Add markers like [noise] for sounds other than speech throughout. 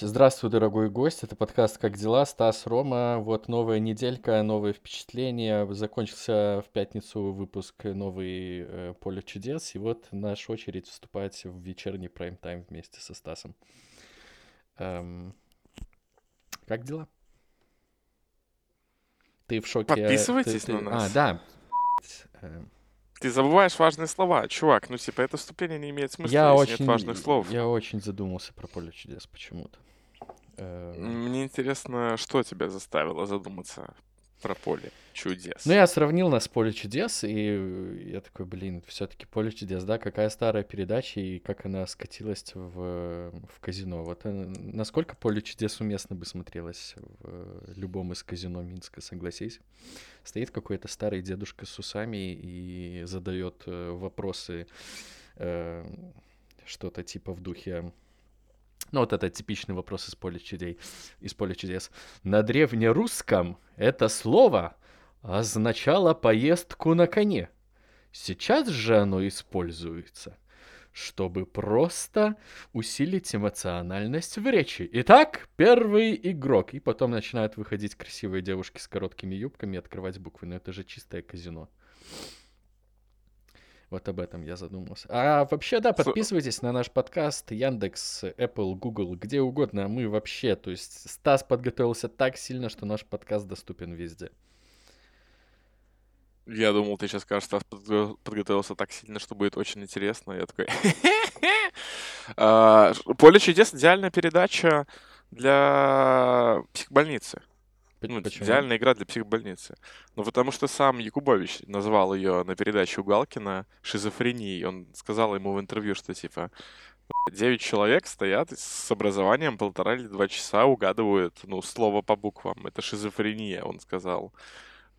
Здравствуй, дорогой гость. Это подкаст «Как дела?» Стас, Рома. Вот новая неделька, новые впечатления. Закончился в пятницу выпуск новый э, «Поле чудес». И вот наша очередь вступать в вечерний прайм-тайм вместе со Стасом. Эм, как дела? Ты в шоке? Подписывайтесь ты, на ты... нас. А, да. Эм, Ты забываешь важные слова. Чувак, ну типа это вступление не имеет смысла, Я если очень, нет важных слов. я очень задумался про «Поле чудес» почему-то. Эм, Мне интересно, что тебя заставило задуматься про поле чудес. Ну, я сравнил нас с «Поле чудес», и я такой, блин, все-таки «Поле чудес», да, какая старая передача, и как она скатилась в, в казино. Вот э, насколько «Поле чудес» уместно бы смотрелось в любом из казино Минска, согласись. Стоит какой-то старый дедушка с усами и задает э, вопросы, э, что-то типа в духе... Ну, вот это типичный вопрос из поля чудей, из поля чудес. На древнерусском это слово означало поездку на коне. Сейчас же оно используется, чтобы просто усилить эмоциональность в речи. Итак, первый игрок. И потом начинают выходить красивые девушки с короткими юбками и открывать буквы. Но это же чистое казино. Вот об этом я задумался. А вообще, да, подписывайтесь на наш подкаст Яндекс, Apple, Google, где угодно. Мы вообще, то есть Стас подготовился так сильно, что наш подкаст доступен везде. Я думал, ты сейчас скажешь, Стас подго- подготовился так сильно, что будет очень интересно. Я такой... А, Поле чудес — идеальная передача для психбольницы. Ну, Почему? идеальная игра для психбольницы. Ну, потому что сам Якубович назвал ее на передаче у Галкина шизофренией. Он сказал ему в интервью, что типа девять человек стоят с образованием полтора или два часа, угадывают, ну, слово по буквам. Это шизофрения, он сказал.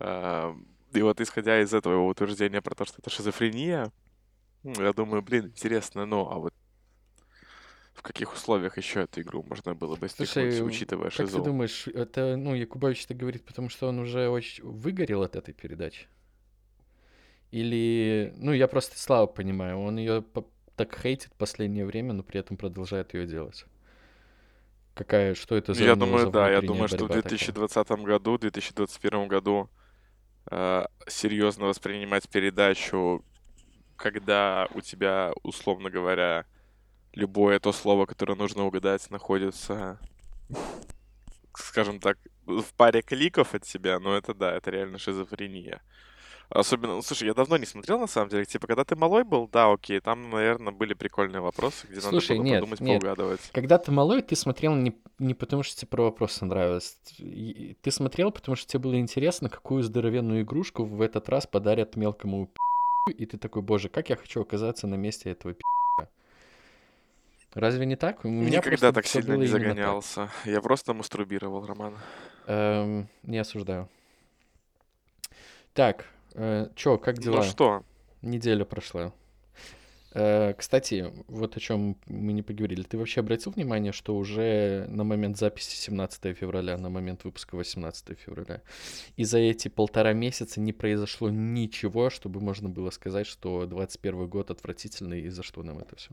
А, И вот исходя из этого его утверждения про то, что это шизофрения, ну, я думаю, блин, интересно, ну, а вот в каких условиях еще эту игру можно было бы Слушай, учитывая как ты шизу? думаешь, это, ну, Якубович это говорит, потому что он уже очень выгорел от этой передачи? Или, ну, я просто Славу понимаю, он ее так хейтит в последнее время, но при этом продолжает ее делать. Какая, что это за Я думаю, да, я думаю, что в борьба такая? 2020 году, 2021 году э, серьезно воспринимать передачу, когда у тебя, условно говоря, любое то слово, которое нужно угадать, находится, скажем так, в паре кликов от тебя, ну это да, это реально шизофрения. Особенно, ну, слушай, я давно не смотрел, на самом деле. Типа, когда ты малой был, да, окей, там, наверное, были прикольные вопросы, где Слушай, надо было нет, подумать, нет. поугадывать. Когда ты малой, ты смотрел не, не потому, что тебе про вопросы нравилось. Ты смотрел, потому что тебе было интересно, какую здоровенную игрушку в этот раз подарят мелкому пи***ю, и ты такой, боже, как я хочу оказаться на месте этого пи***. Разве не так? У меня Никогда так сильно не загонялся. Я просто мастурбировал, Роман. Эм, не осуждаю. Так, э, чё, как Ну дела? что, Неделя прошла. Э, Кстати, вот о чем мы не поговорили. Ты вообще обратил внимание, что уже на момент записи 17 февраля, на момент выпуска 18 февраля, и за эти полтора месяца не произошло ничего, чтобы можно было сказать, что 21 год отвратительный, и за что нам это все?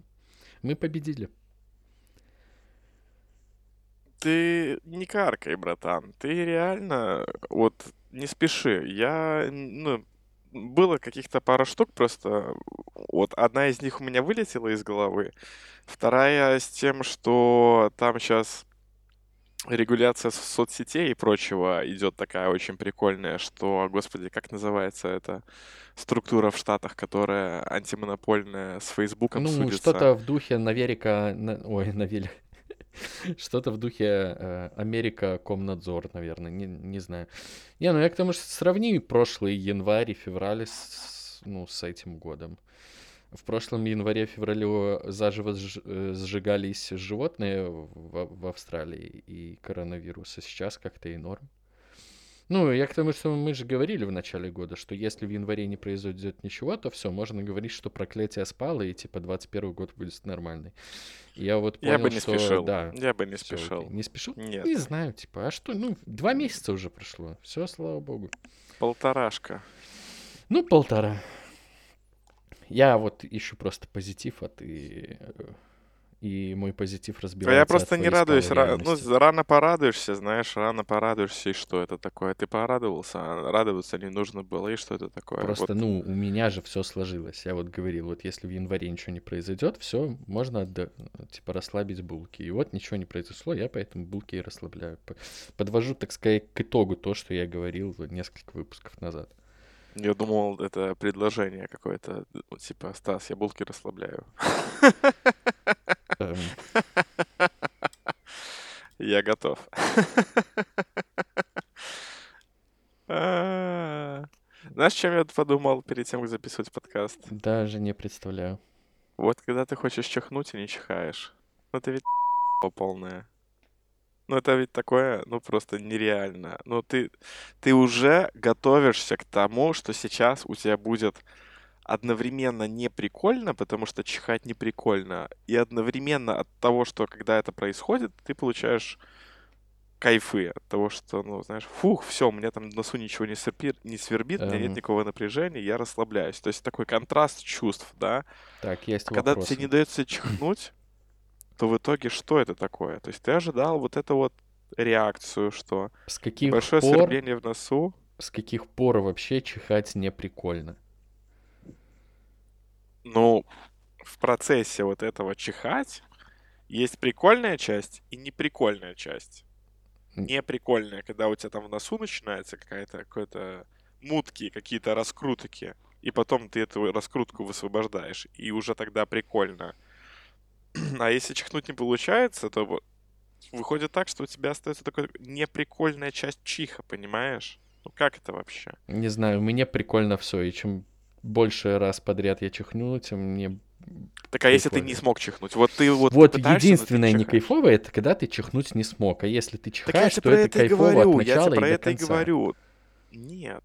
Мы победили. ты не каркай, братан. Ты реально, вот, не спеши. Я, ну, было каких-то пара штук просто. Вот одна из них у меня вылетела из головы. Вторая с тем, что там сейчас регуляция со- соцсетей и прочего идет такая очень прикольная, что, господи, как называется эта структура в Штатах, которая антимонопольная с Фейсбуком Ну, судится. что-то в духе Наверика... на- Ой, Навели. [laughs] Что-то в духе э, Америка Комнадзор, наверное, не, не знаю. Не, ну я к тому, что сравни прошлый январь и февраль с, ну, с этим годом. В прошлом январе-феврале заживо э, сжигались животные в, в Австралии и коронавирус, а сейчас как-то и норм. Ну, я к тому, что мы же говорили в начале года, что если в январе не произойдет ничего, то все, можно говорить, что проклятие спало, и типа 21 год будет нормальный. И я вот понял, Я бы не что спешил. да, Я бы не всё окей. спешил. Не спешил? Нет. Не знаю, типа, а что, ну, два месяца уже прошло. Все, слава богу. Полторашка. Ну, полтора. Я вот ищу просто позитив, а ты э, и мой позитив А разбивается я о просто не радуюсь. ра- Ну, рано порадуешься, знаешь, рано порадуешься, и что это такое? Ты порадовался, а радоваться не нужно было, и что это такое? Просто, Вот. ну, у меня же все сложилось. Я вот говорил, вот если в январе ничего не произойдет, все, можно отда- типа расслабить булки. И вот ничего не произошло, я поэтому булки и расслабляю. Подвожу, так сказать, к итогу то, что я говорил несколько выпусков назад. Я думал, это предложение какое-то, ну, типа, Стас, я булки расслабляю. Я готов. Знаешь, чем я подумал перед тем, как записывать подкаст? Даже не представляю. Вот когда ты хочешь чихнуть и не чихаешь. Ну, это ведь полная. Ну, это ведь такое, ну, просто нереально. Ну, ты, ты уже готовишься к тому, что сейчас у тебя будет одновременно не прикольно, потому что чихать не прикольно, и одновременно от того, что когда это происходит, ты получаешь кайфы от того, что, ну, знаешь, фух, все, у меня там в носу ничего не свербит, не свербит, у меня нет Эм. никакого напряжения, я расслабляюсь. То есть такой контраст чувств, да? Так, есть А когда тебе не дается чихнуть, то в итоге что это такое? То есть ты ожидал вот эту вот реакцию, что С каких большое пор, свербление в носу, с каких пор вообще чихать не прикольно? ну, в процессе вот этого чихать есть прикольная часть и неприкольная часть. Неприкольная, когда у тебя там в носу начинается какая-то какой-то мутки, какие-то раскрутки, и потом ты эту раскрутку высвобождаешь, и уже тогда прикольно. [clears throat] А если чихнуть не получается, то выходит так, что у тебя остается такая неприкольная часть чиха, понимаешь? Ну как это вообще? Не знаю, мне прикольно все, и чем больше раз подряд я чихну, тем мне... Так а если ты не смог чихнуть? Вот ты вот Вот пытаешься, единственное не кайфовое, это когда ты чихнуть не смог. А если ты Так я чихаешь, тебе то про это это и кайфово говорю, от я начала тебе про и до это и конца. говорю. Нет,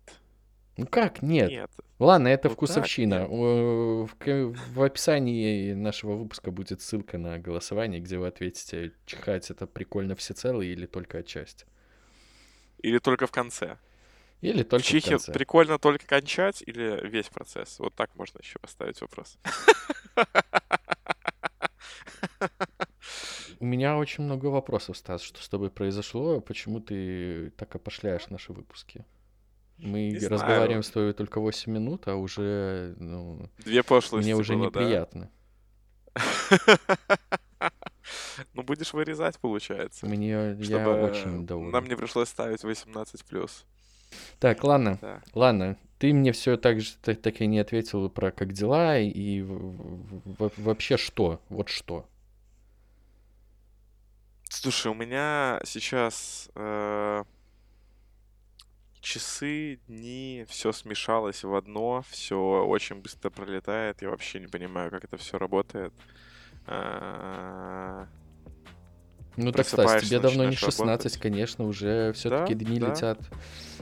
Ну как, нет? нет. Ладно, это Вот так вкусовщина. В, в описании нашего выпуска будет ссылка на голосование, где вы ответите, чихать это прикольно всецело или только отчасти. Или только в конце. Или только в в конце. прикольно только кончать или весь процесс? Вот так можно еще поставить вопрос. У меня очень много вопросов, Стас, что с тобой произошло, почему ты так опошляешь наши выпуски? Мы Не разговариваем знаю. с тобой только 8 минут, а уже, ну, Две пошлости мне уже было, да? неприятно. [laughs] Ну, будешь вырезать, получается. Мне я очень доволен. нам не пришлось ставить 18+. Так, ладно, Да. ладно. Ты мне все так же так, так и не ответил про как дела и вообще что? Вот что? Слушай, у меня сейчас э, часы, дни, все смешалось в одно, все очень быстро пролетает. Я вообще не понимаю, как это все работает. А, Ну так, Стас, тебе давно не начинаешь 16, работать. конечно, уже все-таки Да, дни да. летят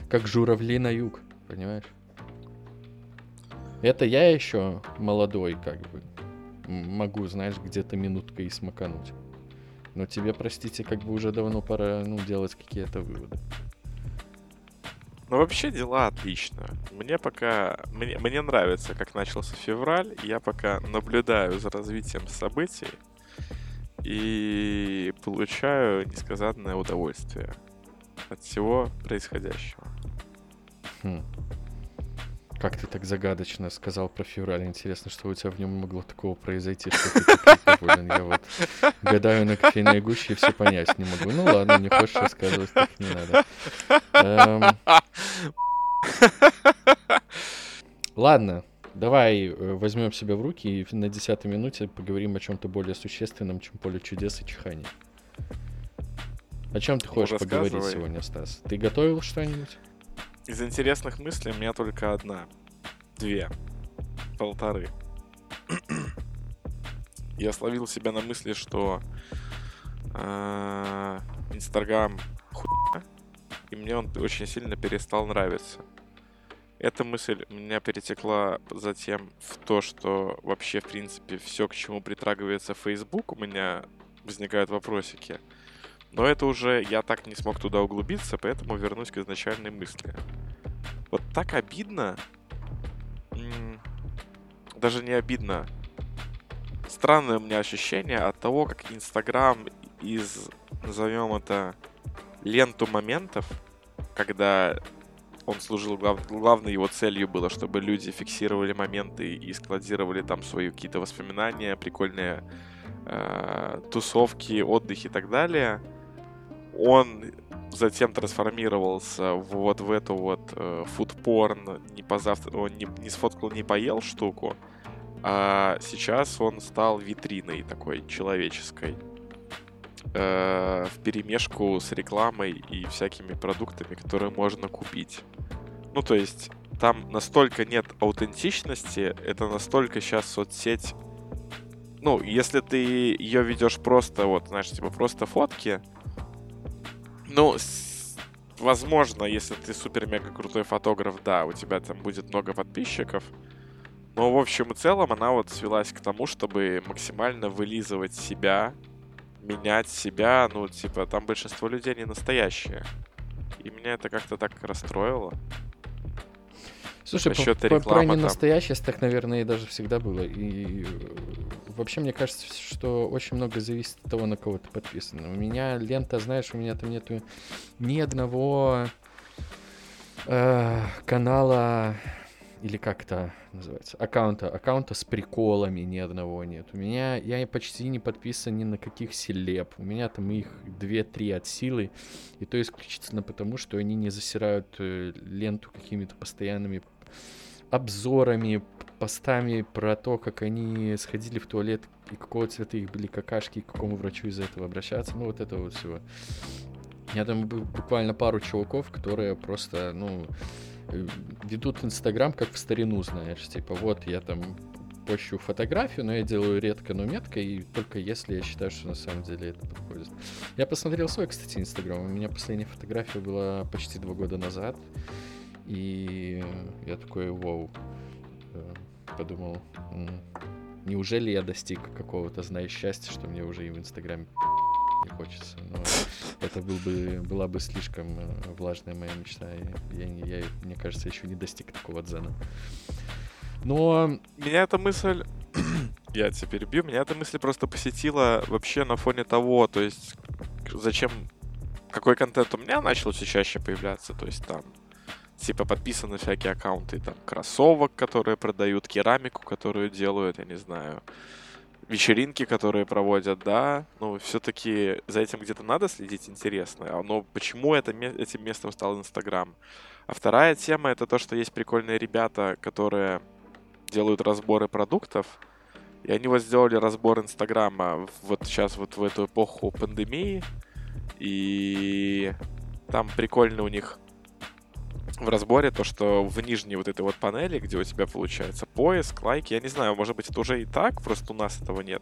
как журавли на юг, понимаешь? Это я еще молодой, как бы. Могу, знаешь, где-то минуткой смакануть. Но тебе, простите, как бы уже давно пора, ну, делать какие-то выводы. Ну, вообще дела отлично. Мне пока... Мне, мне нравится, как начался февраль. Я пока наблюдаю за развитием событий и получаю несказанное удовольствие от всего происходящего. Хм. Как ты так загадочно сказал про февраль? Интересно, что у тебя в нем могло такого произойти, что ты так недоволен. Я вот гадаю на кофейной гуще и все понять не могу. Ну ладно, не хочешь рассказывать, так не надо. Эм, Ладно, давай э, возьмем себя в руки и на десятой минуте поговорим о чем-то более существенном, чем поле чудес и чихание. О чем ты Ну, хочешь поговорить сегодня, Стас? Ты готовил что-нибудь? Из интересных мыслей у меня только одна. Две. Полторы. [clears throat] Я словил себя на мысли, что а, Инстаграм хуйня, и мне он очень сильно перестал нравиться. Эта мысль меня перетекла затем в то, что вообще, в принципе, все, к чему притрагивается Facebook, у меня возникают вопросики. Но это уже я так не смог туда углубиться, поэтому вернусь к изначальной мысли. Вот так обидно. Даже не обидно. странное у меня ощущение от того, как Инстаграм из, назовем это, ленту моментов, когда он служил, глав... главной его целью было, чтобы люди фиксировали моменты и складировали там свои какие-то воспоминания, прикольные э, тусовки, отдыхи и так далее. Он затем трансформировался вот в эту вот э, фудпорн, не, позавтра... он не, не сфоткал, не поел штуку, а сейчас он стал витриной такой человеческой э, в перемешку с рекламой и всякими продуктами, которые можно купить. Ну, то есть, там настолько нет аутентичности, это настолько сейчас соцсеть... Ну, если ты ее ведешь просто, вот, знаешь, типа просто фотки, ну, возможно, если ты супер-мега крутой фотограф, да, у тебя там будет много подписчиков, но в общем и целом она вот свелась к тому, чтобы максимально вылизывать себя, менять себя, ну, типа, там большинство людей не настоящие. И меня это как-то так расстроило. Слушай, по, по, про ненастоящесть так, наверное, и даже всегда было. И вообще, мне кажется, что очень много зависит от того, на кого ты подписан. У меня лента, знаешь, у меня там нету ни одного э, канала или как это называется, аккаунта, аккаунта с приколами ни одного нет. У меня, я почти не подписан ни на каких селеб. У меня там их 2-3 от силы, и то исключительно потому, что они не засирают э, ленту какими-то постоянными обзорами, постами про то, как они сходили в туалет, и какого цвета их были какашки, и к какому врачу из-за этого обращаться. Ну, вот это вот всего. Я там буквально пару чуваков, которые просто, ну, Э, ведут Инстаграм как в старину, знаешь, типа вот я там пощу фотографию, но я делаю редко, но метко, и только если я считаю, что на самом деле это подходит. Я посмотрел свой, кстати, Инстаграм. У меня последняя фотография была почти два года назад, и я такой, вау, э, подумал, неужели я достиг какого-то, знаешь, счастья, что мне уже и в Инстаграме не хочется. Но это был бы, была бы слишком э, влажная моя мечта. Я, я, мне кажется, еще не достиг такого дзена. Но... Меня эта мысль... [clears throat] я тебя перебью. Меня эта мысль просто посетила вообще на фоне того, то есть зачем... Какой контент у меня начал все чаще появляться. То есть там типа подписаны всякие аккаунты там кроссовок, которые продают, керамику, которую делают, я не знаю, вечеринки, которые проводят, да, ну, все-таки за этим где-то надо следить, интересно. А, но почему это, этим местом стал Инстаграм? А вторая тема — это то, что есть прикольные ребята, которые делают разборы продуктов, и они вот сделали разбор Инстаграма вот сейчас вот в эту эпоху пандемии, и там прикольно у них в разборе то, что в нижней вот этой вот панели, где у тебя получается поиск, лайки, я не знаю, может быть, это уже и так, просто у нас этого нет.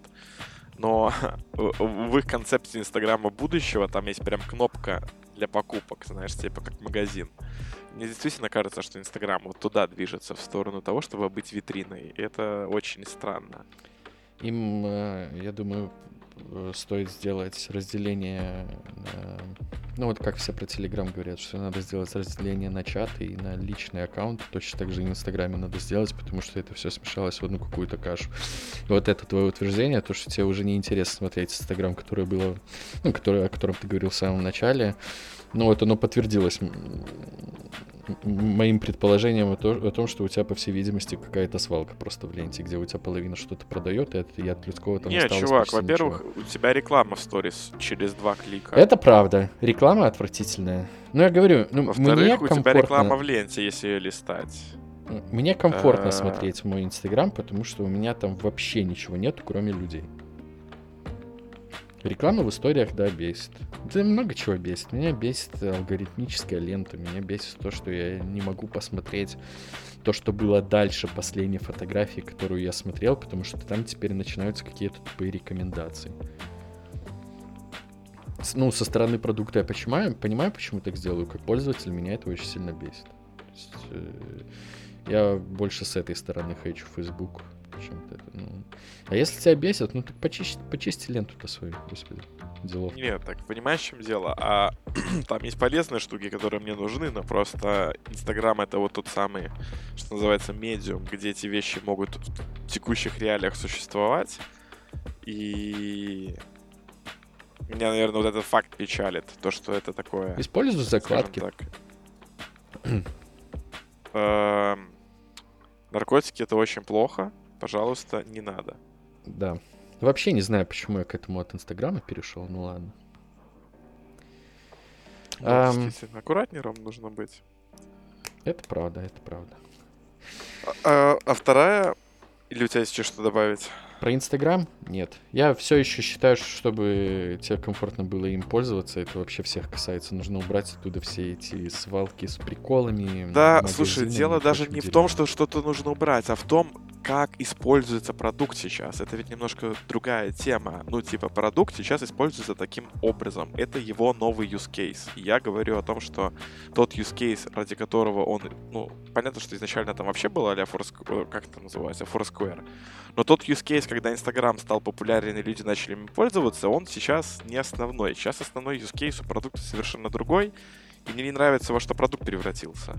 Но [laughs] в их концепции Инстаграма будущего там есть прям кнопка для покупок, знаешь, типа как магазин. Мне действительно кажется, что Инстаграм вот туда движется, в сторону того, чтобы быть витриной. Это очень странно. Им, э, я думаю, стоит сделать разделение на... Ну вот как все про Телеграм говорят, что надо сделать разделение на чаты и на личный аккаунт. Точно так же и в Инстаграме надо сделать, потому что это все смешалось в одну какую-то кашу. И вот это твое утверждение, то, что тебе уже не интересно смотреть Инстаграм, которое было, ну, которое, о котором ты говорил в самом начале, ну вот оно подтвердилось моим предположением о том, что у тебя, по всей видимости, какая-то свалка просто в ленте, где у тебя половина что-то продает, и от людского там Нет, чувак, во-первых, у тебя реклама в сторис через два клика. Это правда. Реклама отвратительная. Ну, я говорю, ну, Во-вторых, мне у комфортно... тебя реклама в ленте, если ее листать. Мне комфортно а. смотреть мой Инстаграм, потому что у меня там вообще ничего нету, кроме людей. Реклама в историях, да, бесит. Да много чего бесит. Меня бесит алгоритмическая лента. Меня бесит то, что я не могу посмотреть то, что было дальше последней фотографии, которую я смотрел, потому что там теперь начинаются какие-то тупые рекомендации. Ну, со стороны продукта я понимаю, понимаю, почему так сделаю. Как пользователь меня это очень сильно бесит. есть, э, я больше с этой стороны хочу Facebook чем-то это. Ну. А если тебя бесит, ну так почисти, почисти ленту-то свою, господи, делов. Нет, так понимаешь, в чем дело? А [clears throat] там есть полезные штуки, которые мне нужны, но просто Инстаграм это вот тот самый, что называется, медиум, где эти вещи могут в текущих реалиях существовать. И меня, наверное, вот этот факт печалит, то, что это такое. Используй закладки. Эм, наркотики это очень плохо. Пожалуйста, не надо. Да. Вообще не знаю, почему я к этому от Инстаграма перешел, ну ладно. Um, действительно, аккуратнее нужно быть. Это правда, это правда. А, а, а вторая, или у тебя есть что добавить? Про Инстаграм? Нет. Я все еще считаю, что чтобы тебе комфортно было им пользоваться, это вообще всех касается. Нужно убрать оттуда все эти свалки с приколами. Да, слушай, дело даже не в том, что что-то нужно убрать, а в том, как используется продукт сейчас. Это ведь немножко другая тема. Ну, типа, продукт сейчас используется таким образом. Это его новый use case. И я говорю о том, что тот use case, ради которого он... Ну, понятно, что изначально там вообще было а Foursquare, как это называется, Foursquare. Но тот use case, когда Instagram стал популярен и люди начали им пользоваться, он сейчас не основной. Сейчас основной use case у продукта совершенно другой. И мне не нравится, во что продукт превратился.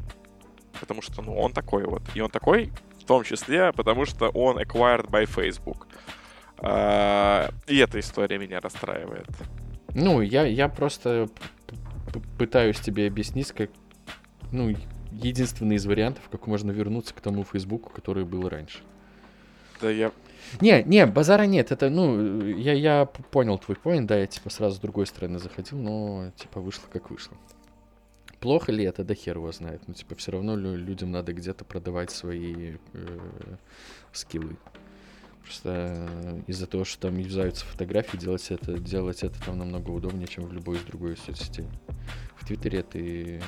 Потому что, ну, он такой вот. И он такой, том числе, потому что он acquired by Facebook. А, и эта история меня расстраивает. Ну, я, я просто пытаюсь тебе объяснить, как, ну, единственный из вариантов, как можно вернуться к тому Фейсбуку, который был раньше. Да я... Не, не, базара нет, это, ну, я, я понял твой поинт, да, я, типа, сразу с другой стороны заходил, но, типа, вышло как вышло. Плохо ли это, да хер его знает. Ну, типа, все равно людям надо где-то продавать свои э, скиллы. Просто э, из-за того, что там юзаются фотографии, делать это, делать это там намного удобнее, чем в любой из другой соцсети. В Твиттере ты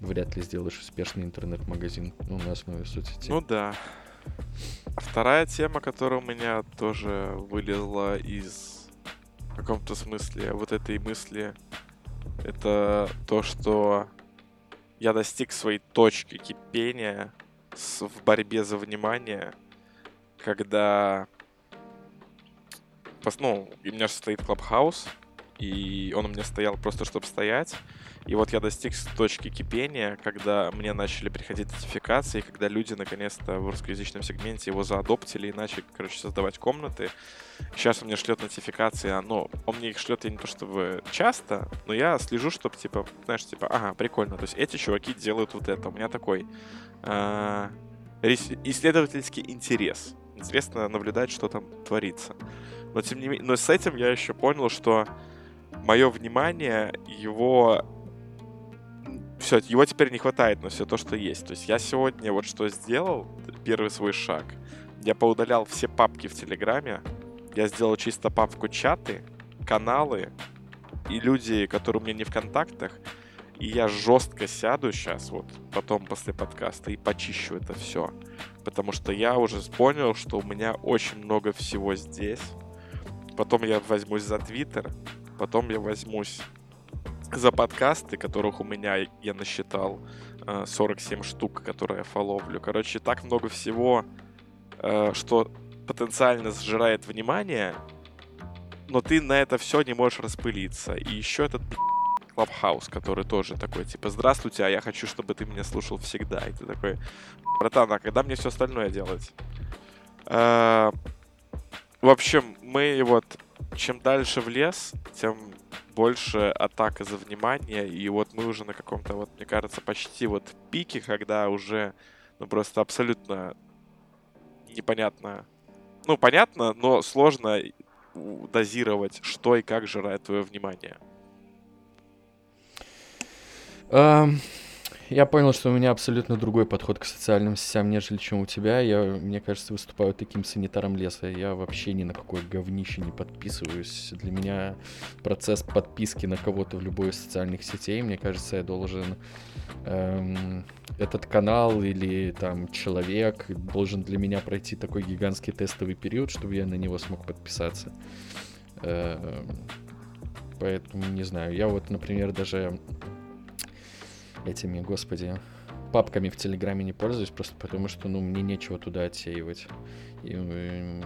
вряд ли сделаешь успешный интернет-магазин ну, на основе соцсети. Ну да. Вторая тема, которая у меня тоже вылезла из в каком-то смысле вот этой мысли это то, что я достиг своей точки кипения с, в борьбе за внимание, когда ну, у меня же стоит Клабхаус, и он у меня стоял просто, чтобы стоять. И вот я достиг точки кипения, когда мне начали приходить нотификации, когда люди наконец-то в русскоязычном сегменте его заадоптили и начали, короче, создавать комнаты. Сейчас он мне шлет нотификации, а, ну, он мне их шлет я не то чтобы часто, но я слежу, чтобы, типа, знаешь, типа, ага, прикольно, то есть эти чуваки делают вот это. У меня такой э, исследовательский интерес. Интересно наблюдать, что там творится. Но тем не менее, но с этим я еще понял, что мое внимание, его все, его теперь не хватает на все то, что есть. То есть я сегодня вот что сделал, первый свой шаг. Я поудалял все папки в Телеграме. Я сделал чисто папку чаты, каналы и люди, которые у меня не в контактах. И я жестко сяду сейчас, вот потом после подкаста, и почищу это все. Потому что я уже понял, что у меня очень много всего здесь. Потом я возьмусь за Твиттер, потом я возьмусь за подкасты, которых у меня я насчитал 47 э, штук, которые я фоловлю. Короче, так много всего, э, что потенциально сжирает внимание, но ты на это все не можешь распылиться. И еще этот Clubhouse, который тоже такой, типа, здравствуйте, а я хочу, чтобы ты меня слушал всегда. И ты такой, братан, а когда мне все остальное делать? Э, в общем, мы вот чем дальше в лес, тем больше атака за внимание, и вот мы уже на каком-то, вот, мне кажется, почти вот пике, когда уже, ну, просто абсолютно непонятно, ну, понятно, но сложно дозировать, что и как жирает твое внимание. Um, я понял, что у меня абсолютно другой подход к социальным сетям, нежели чем у тебя. Я, мне кажется, выступаю таким санитаром леса. Я вообще ни на какое говнище не подписываюсь. Для меня процесс подписки на кого-то в любой из социальных сетей, мне кажется, я должен эм, этот канал или там человек должен для меня пройти такой гигантский тестовый период, чтобы я на него смог подписаться. Эм, поэтому не знаю. Я вот, например, даже этими, господи, папками в Телеграме не пользуюсь, просто потому что, ну, мне нечего туда отсеивать. И,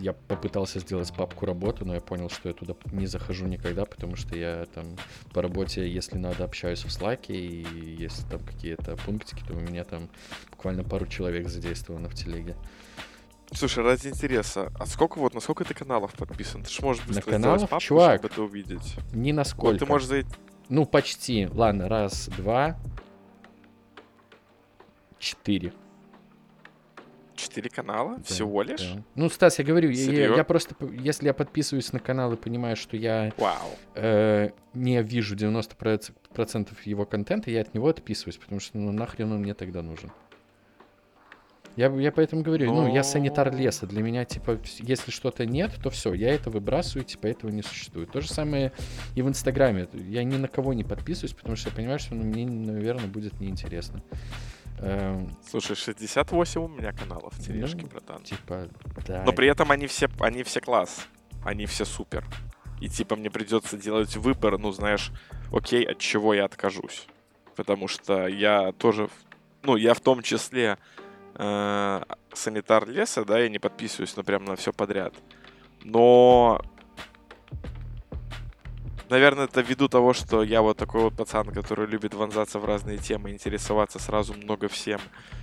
я попытался сделать папку работу, но я понял, что я туда не захожу никогда, потому что я там по работе, если надо, общаюсь в Slack, и если там какие-то пунктики, то у меня там буквально пару человек задействовано в телеге. Слушай, ради интереса, а сколько вот, на сколько ты каналов подписан? Ты же можешь быстро на каналов, папку, чувак, чтобы это увидеть. Ни на сколько. Вот ты можешь зайти... Ну, почти. Ладно, раз, два, четыре. Четыре канала? Да, Всего лишь? Да. Ну, Стас, я говорю, я, я просто, если я подписываюсь на канал и понимаю, что я э, не вижу 90% его контента, я от него отписываюсь, потому что ну нахрен он мне тогда нужен. Я, я поэтому говорю, ну, я санитар леса. Для меня, типа, если что-то нет, то все, я это выбрасываю, типа, этого не существует. То же самое и в Инстаграме. Я ни на кого не подписываюсь, потому что я понимаю, что ну, мне, наверное, будет неинтересно. Эм... Слушай, 68 у меня каналов в тележке, ну, братан. Типа, да. Но при этом они все, они все класс. Они все супер. И типа мне придется делать выбор, ну, знаешь, окей, от чего я откажусь. Потому что я тоже, ну, я в том числе э, санитар леса, да, я не подписываюсь, ну, прям на все подряд. Но наверное, это ввиду того, что я вот такой вот пацан, который любит вонзаться в разные темы, интересоваться сразу много всем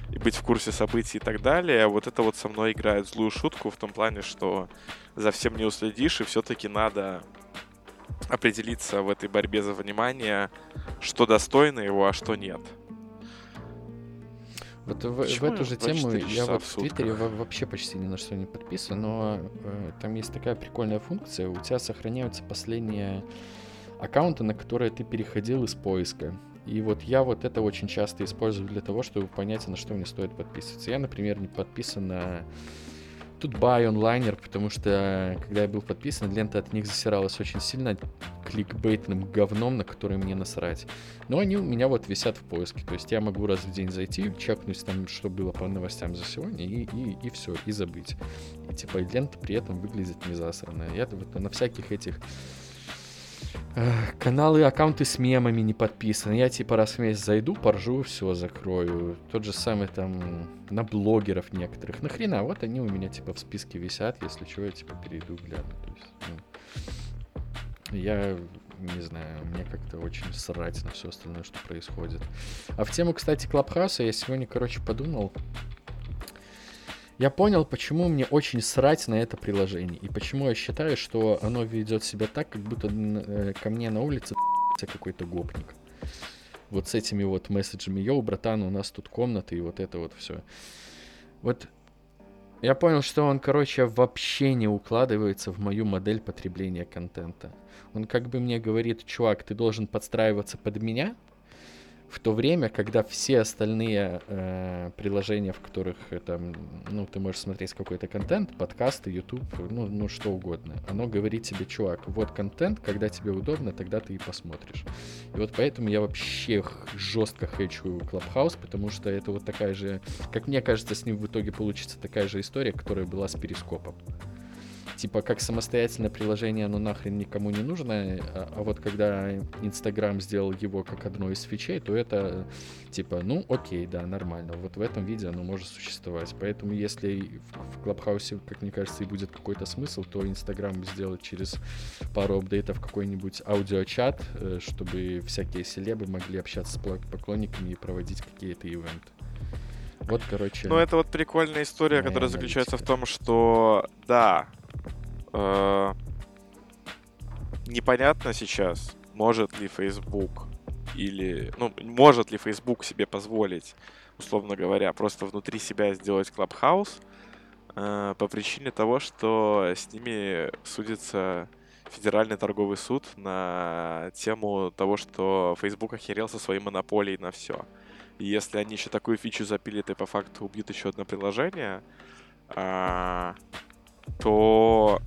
и быть в курсе событий и так далее. Вот это вот со мной играет злую шутку в том плане, что за всем не уследишь, и все-таки надо определиться в этой борьбе за внимание, что достойно его, а что нет. Вот в, в эту же тему я вот в Твиттере вообще почти ни на что не подписан, но э, там есть такая прикольная функция, у тебя сохраняются последние аккаунты, на которые ты переходил из поиска. И вот я вот это очень часто использую для того, чтобы понять, на что мне стоит подписываться. Я, например, не подписан на Тут бай онлайнер, потому что когда я был подписан, лента от них засиралась очень сильно кликбейтным говном, на который мне насрать. Но они у меня вот висят в поиске. То есть я могу раз в день зайти, чекнуть там, что было по новостям за сегодня, и, и, и все, и забыть. И типа лента при этом выглядит не засранная. Я вот на всяких этих каналы, аккаунты с мемами не подписаны. Я типа раз в месяц зайду, поржу, все, закрою. Тот же самый там на блогеров некоторых. Нахрена, вот они у меня типа в списке висят, если что, я типа перейду, гляну. То есть, ну, я не знаю, мне как-то очень срать на все остальное, что происходит. А в тему, кстати, Клабхауса я сегодня, короче, подумал, я понял, почему мне очень срать на это приложение. И почему я считаю, что оно ведет себя так, как будто э, ко мне на улице какой-то гопник. Вот с этими вот месседжами. Йоу, братан, у нас тут комната и вот это вот все. Вот я понял, что он, короче, вообще не укладывается в мою модель потребления контента. Он как бы мне говорит, чувак, ты должен подстраиваться под меня, в то время, когда все остальные э, приложения, в которых это, ну, ты можешь смотреть какой-то контент, подкасты, YouTube, ну, ну, что угодно, оно говорит тебе, чувак, вот контент, когда тебе удобно, тогда ты и посмотришь. И вот поэтому я вообще жестко хочу Clubhouse, потому что это вот такая же, как мне кажется, с ним в итоге получится такая же история, которая была с Перископом типа, как самостоятельное приложение, оно нахрен никому не нужно, а, а вот когда Инстаграм сделал его как одно из фичей, то это, типа, ну, окей, да, нормально, вот в этом виде оно может существовать. Поэтому если в Клабхаусе, как мне кажется, и будет какой-то смысл, то Инстаграм сделать через пару апдейтов какой-нибудь аудиочат, э, чтобы всякие селебы могли общаться с поклонниками и проводить какие-то ивенты. Вот, короче. Ну, это вот прикольная история, которая аналитика. заключается в том, что да, Э, непонятно сейчас, может ли Facebook или, ну, может ли Facebook себе позволить, условно говоря, просто внутри себя сделать Clubhouse э, по причине того, что с ними судится Федеральный торговый суд на тему того, что Facebook охерел со своей монополией на все. И если они еще такую фичу запилят и по факту убьют еще одно приложение, а, то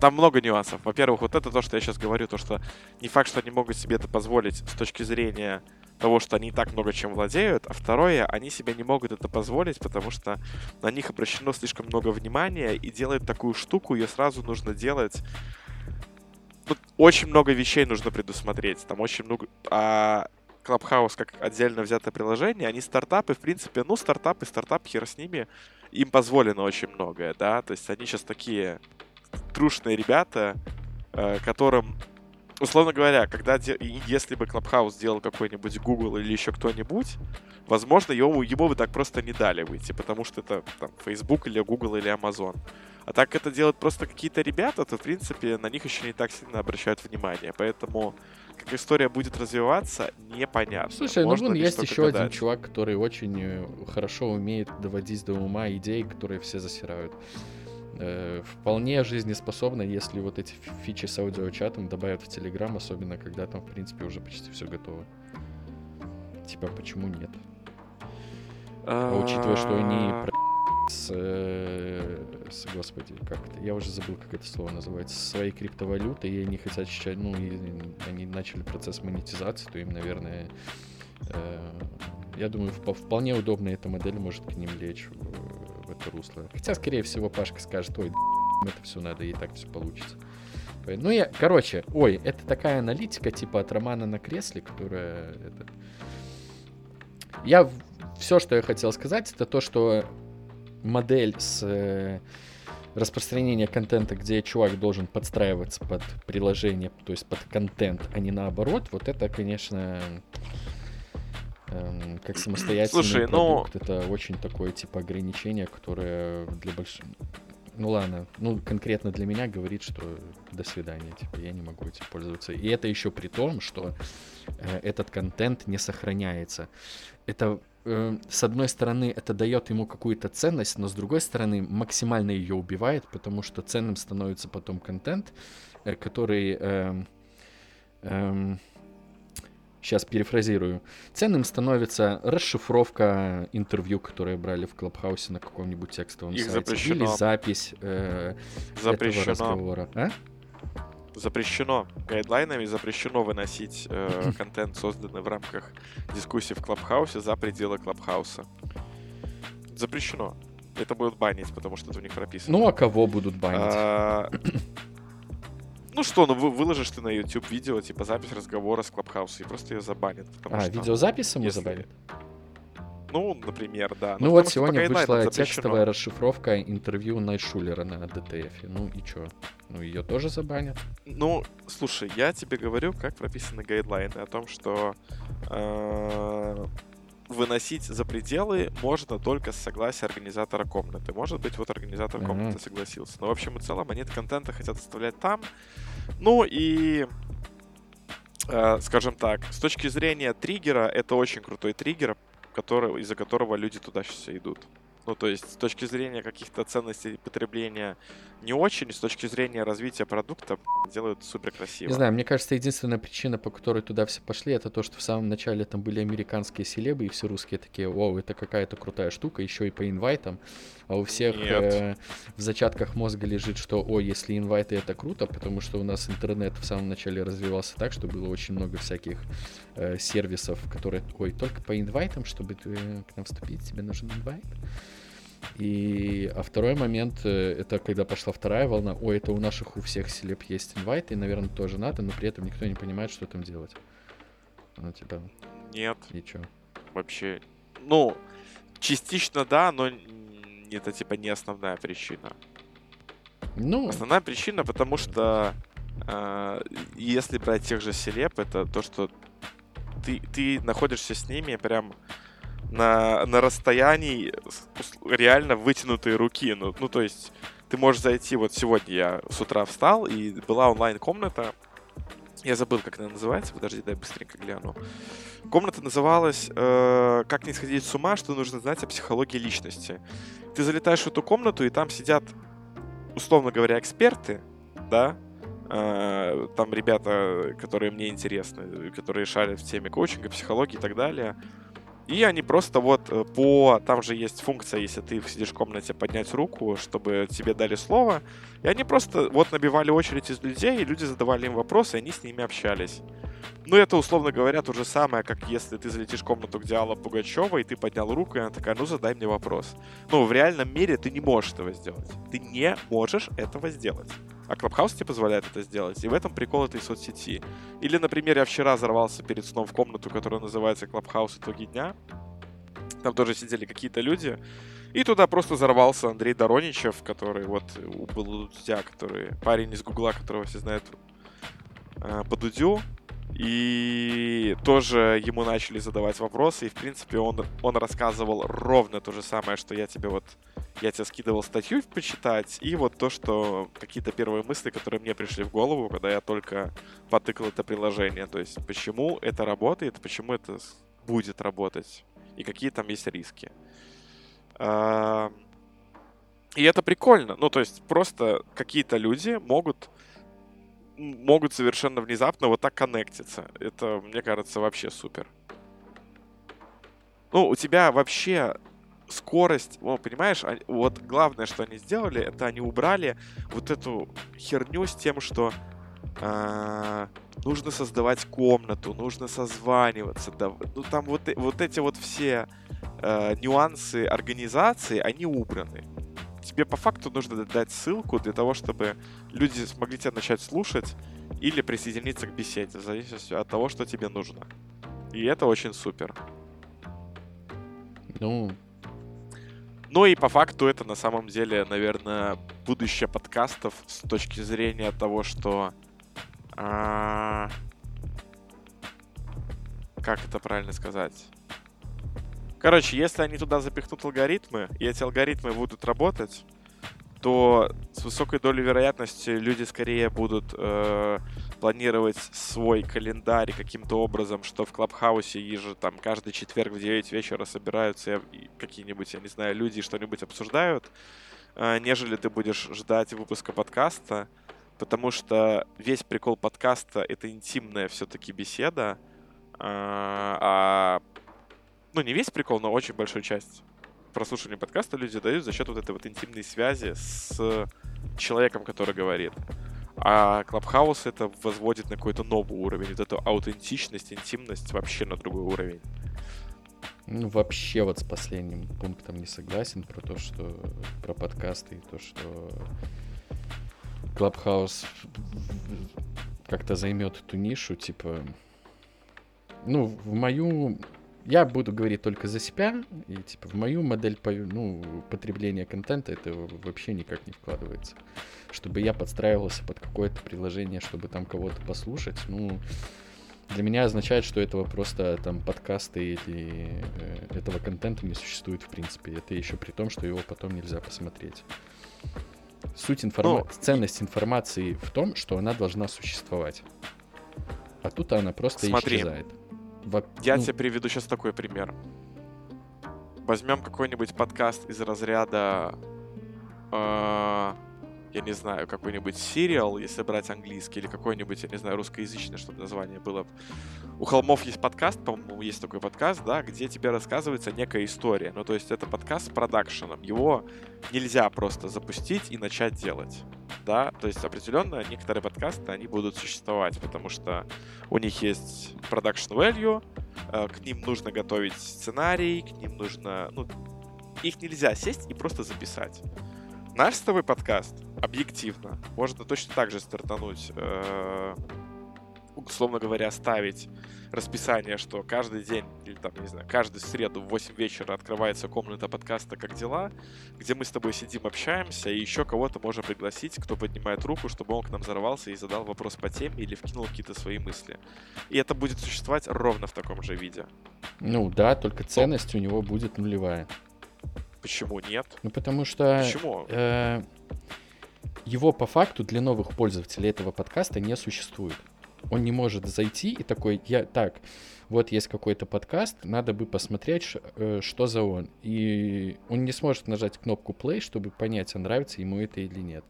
там много нюансов. Во-первых, вот это то, что я сейчас говорю, то, что не факт, что они могут себе это позволить с точки зрения того, что они и так много чем владеют, а второе, они себе не могут это позволить, потому что на них обращено слишком много внимания, и делать такую штуку ее сразу нужно делать Тут очень много вещей нужно предусмотреть. Там очень много... А Clubhouse как отдельно взятое приложение, они стартапы, в принципе, ну, стартапы, стартап, хер с ними, им позволено очень многое, да, то есть они сейчас такие трушные ребята, э, которым условно говоря, когда если бы Clubhouse сделал какой-нибудь Google или еще кто-нибудь, возможно, его, его бы так просто не дали выйти, потому что это там Facebook или Google или Amazon. А так это делают просто какие-то ребята, то, в принципе, на них еще не так сильно обращают внимание. Поэтому, как история будет развиваться, непонятно. Слушай, ну вон есть еще гадать. один чувак, который очень э, хорошо умеет доводить до ума идеи, которые все засирают. Э, вполне жизнеспособно, если вот эти фичи с аудиочатом добавят в Telegram, особенно когда там, в принципе, уже почти все готово. Типа, почему нет? А учитывая, что они с, э, с господи, как это, я уже забыл, как это слово называется, со своей криптовалютой, и они хотят сейчас, ну, и они начали процесс монетизации, то им, наверное, э, я думаю, вполне удобно эта модель может к ним лечь в, это русло. Хотя, скорее всего, Пашка скажет, ой, это все надо, и так все получится. Ну, я, короче, ой, это такая аналитика, типа от романа на кресле, которая... Это... Я... Все, что я хотел сказать, это то, что модель с э, распространения контента, где чувак должен подстраиваться под приложение, то есть под контент, а не наоборот, вот это, конечно, эм, как самостоятельный Слушай, ну продукт, ну... это очень такое типа ограничение, которое для больших... Ну ладно, ну конкретно для меня говорит, что до свидания, типа я не могу этим пользоваться. И это еще при том, что э, этот контент не сохраняется. Это Э, с одной стороны, это дает ему какую-то ценность, но с другой стороны, максимально ее убивает, потому что ценным становится потом контент, э, который... Э, э, сейчас перефразирую. Ценным становится расшифровка интервью, которые брали в Клабхаусе на каком-нибудь текстовом Их сайте. Запрещено. Или запись э, запрещено. этого разговора. А? запрещено гайдлайнами, запрещено выносить э, [laughs] контент, созданный в рамках дискуссии в Клабхаусе за пределы Клабхауса. Запрещено. Это будут банить, потому что это у них прописано. Ну, а кого будут банить? [clears throat] Ну что, ну вы, выложишь ты на YouTube видео, типа запись разговора с Клабхауса, и просто ее забанят. А, что, видеозапись саму если... забанят? Ну, например, да. Ну, ну вот сегодня вышла текстовая расшифровка интервью Найшулера на ДТФ. Ну и чё? Ну ее тоже забанят? Ну, слушай, я тебе говорю, как прописаны гайдлайны о том, что э, выносить за пределы можно только с согласия организатора комнаты. Может быть, вот организатор комнаты mm-hmm. согласился. Но в общем и целом они контента хотят оставлять там. Ну и э, скажем так, с точки зрения триггера, это очень крутой триггер, который, из-за которого люди туда сейчас идут. Ну, то есть, с точки зрения каких-то ценностей потребления не очень, с точки зрения развития продукта делают супер красиво. Не знаю, мне кажется, единственная причина, по которой туда все пошли, это то, что в самом начале там были американские селебы, и все русские такие, вау, это какая-то крутая штука, еще и по инвайтам. А у всех э, в зачатках мозга лежит, что, о, если инвайты это круто, потому что у нас интернет в самом начале развивался так, что было очень много всяких э, сервисов, которые, ой, только по инвайтам, чтобы ты, э, к нам вступить, тебе нужен инвайт. И, а второй момент, э, это когда пошла вторая волна, ой, это у наших у всех селеп есть инвайт, и, наверное, тоже надо, но при этом никто не понимает, что там делать. Ну, типа... Нет. И чё? Вообще, ну, частично да, но это, типа, не основная причина. Ну... Основная причина, потому что э, если брать тех же селеп, это то, что ты, ты находишься с ними прям на, на расстоянии реально вытянутые руки. Ну, ну, то есть ты можешь зайти, вот сегодня я с утра встал, и была онлайн-комната, я забыл, как она называется, подожди, дай быстренько гляну. Комната называлась э, «Как не сходить с ума, что нужно знать о психологии личности». Ты залетаешь в эту комнату, и там сидят, условно говоря, эксперты, да, э, там ребята, которые мне интересны, которые шарят в теме коучинга, психологии и так далее. И они просто вот э, по... Там же есть функция, если ты сидишь в комнате, поднять руку, чтобы тебе дали слово. И они просто вот набивали очередь из людей, и люди задавали им вопросы, и они с ними общались. Ну, это, условно говоря, то же самое, как если ты залетишь в комнату, где Алла Пугачева, и ты поднял руку, и она такая, ну, задай мне вопрос. Ну, в реальном мире ты не можешь этого сделать. Ты не можешь этого сделать. А Clubhouse тебе позволяет это сделать. И в этом прикол этой соцсети. Или, например, я вчера взорвался перед сном в комнату, которая называется Clubhouse итоги дня. Там тоже сидели какие-то люди. И туда просто взорвался Андрей Дороничев, который вот был у Дудя, который парень из Гугла, которого все знают э, по Дудю, и тоже ему начали задавать вопросы, и, в принципе, он, он рассказывал ровно то же самое, что я тебе вот... Я тебе скидывал статью почитать, и вот то, что какие-то первые мысли, которые мне пришли в голову, когда я только потыкал это приложение. То есть, почему это работает, почему это будет работать, и какие там есть риски. И это прикольно. Ну, то есть, просто какие-то люди могут могут совершенно внезапно вот так коннектиться. Это, мне кажется, вообще супер. Ну, у тебя вообще скорость, о, понимаешь, вот главное, что они сделали, это они убрали вот эту херню с тем, что э, нужно создавать комнату, нужно созваниваться, да, ну там вот, вот эти вот все э, нюансы организации, они убраны тебе по факту нужно дать ссылку для того, чтобы люди смогли тебя начать слушать или присоединиться к беседе, в зависимости от того, что тебе нужно. И это очень супер. Ну... Ну и по факту это на самом деле, наверное, будущее подкастов с точки зрения того, что... А... Как это правильно сказать? Короче, если они туда запихнут алгоритмы, и эти алгоритмы будут работать, то с высокой долей вероятности люди скорее будут э, планировать свой календарь каким-то образом, что в Клабхаусе еже там каждый четверг в 9 вечера собираются какие-нибудь, я не знаю, люди что-нибудь обсуждают, э, нежели ты будешь ждать выпуска подкаста, потому что весь прикол подкаста — это интимная все-таки беседа, э, а ну, не весь прикол, но очень большую часть прослушивания подкаста люди дают за счет вот этой вот интимной связи с человеком, который говорит. А Клабхаус это возводит на какой-то новый уровень. Вот эту аутентичность, интимность вообще на другой уровень. Ну, вообще вот с последним пунктом не согласен про то, что про подкасты и то, что Клабхаус как-то займет эту нишу, типа, ну, в мою я буду говорить только за себя, и типа в мою модель ну, потребления контента это вообще никак не вкладывается. Чтобы я подстраивался под какое-то приложение, чтобы там кого-то послушать, ну, для меня означает, что этого просто там подкасты или э, этого контента не существует в принципе. Это еще при том, что его потом нельзя посмотреть. Суть информации, ну, ценность информации в том, что она должна существовать. А тут она просто смотри, исчезает. Я ну... тебе приведу сейчас такой пример. Возьмем какой-нибудь подкаст из разряда, э, я не знаю, какой-нибудь сериал, если брать английский, или какой-нибудь, я не знаю, русскоязычное, чтобы название было. У холмов есть подкаст, по-моему, есть такой подкаст, да, где тебе рассказывается некая история. Ну, то есть это подкаст с продакшеном. Его нельзя просто запустить и начать делать да, то есть определенно некоторые подкасты, они будут существовать, потому что у них есть production value, э, к ним нужно готовить сценарий, к ним нужно, ну, их нельзя сесть и просто записать. Наш с тобой подкаст, объективно, можно точно так же стартануть э, условно говоря, ставить расписание, что каждый день, или там, не знаю, каждую среду в 8 вечера открывается комната подкаста «Как дела?», где мы с тобой сидим, общаемся, и еще кого-то можем пригласить, кто поднимает руку, чтобы он к нам взорвался и задал вопрос по теме или вкинул какие-то свои мысли. И это будет существовать ровно в таком же виде. Ну да, только ценность у него будет нулевая. Почему нет? Ну потому что... Почему? Э, его по факту для новых пользователей этого подкаста не существует он не может зайти и такой, я так, вот есть какой-то подкаст, надо бы посмотреть, э, что за он. И он не сможет нажать кнопку play, чтобы понять, а нравится ему это или нет.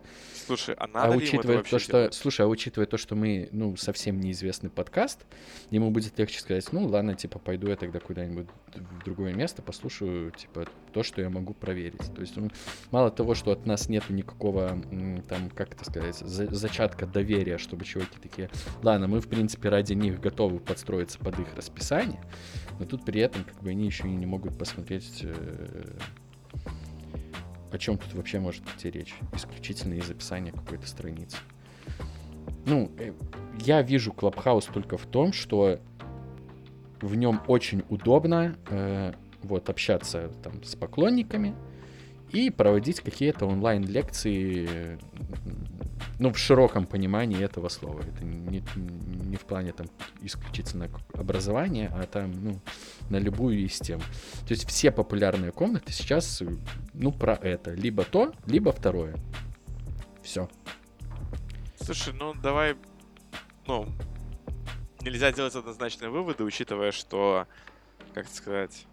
Слушай, а надо а учитывая то, что, делать? слушай, а учитывая то, что мы, ну, совсем неизвестный подкаст, ему будет легче сказать, ну, ладно, типа, пойду я тогда куда-нибудь в другое место, послушаю, типа, то, что я могу проверить. То есть мало того, что от нас нету никакого, там, как это сказать, за, зачатка доверия, чтобы чуваки такие, ладно, мы, в принципе, ради них готовы подстроиться под их расписание, но тут при этом, как бы, они еще и не могут посмотреть э, о чем тут вообще может идти речь? Исключительно из описания какой-то страницы. Ну, э, я вижу Клабхаус только в том, что в нем очень удобно э, вот общаться там с поклонниками и проводить какие-то онлайн-лекции Ну, в широком понимании этого слова. Это не, не в плане там исключительно образования, а там, ну, на любую из тем. То есть все популярные комнаты сейчас, ну, про это. Либо то, либо второе. Все. Слушай, ну давай, ну, нельзя делать однозначные выводы, учитывая, что, как сказать,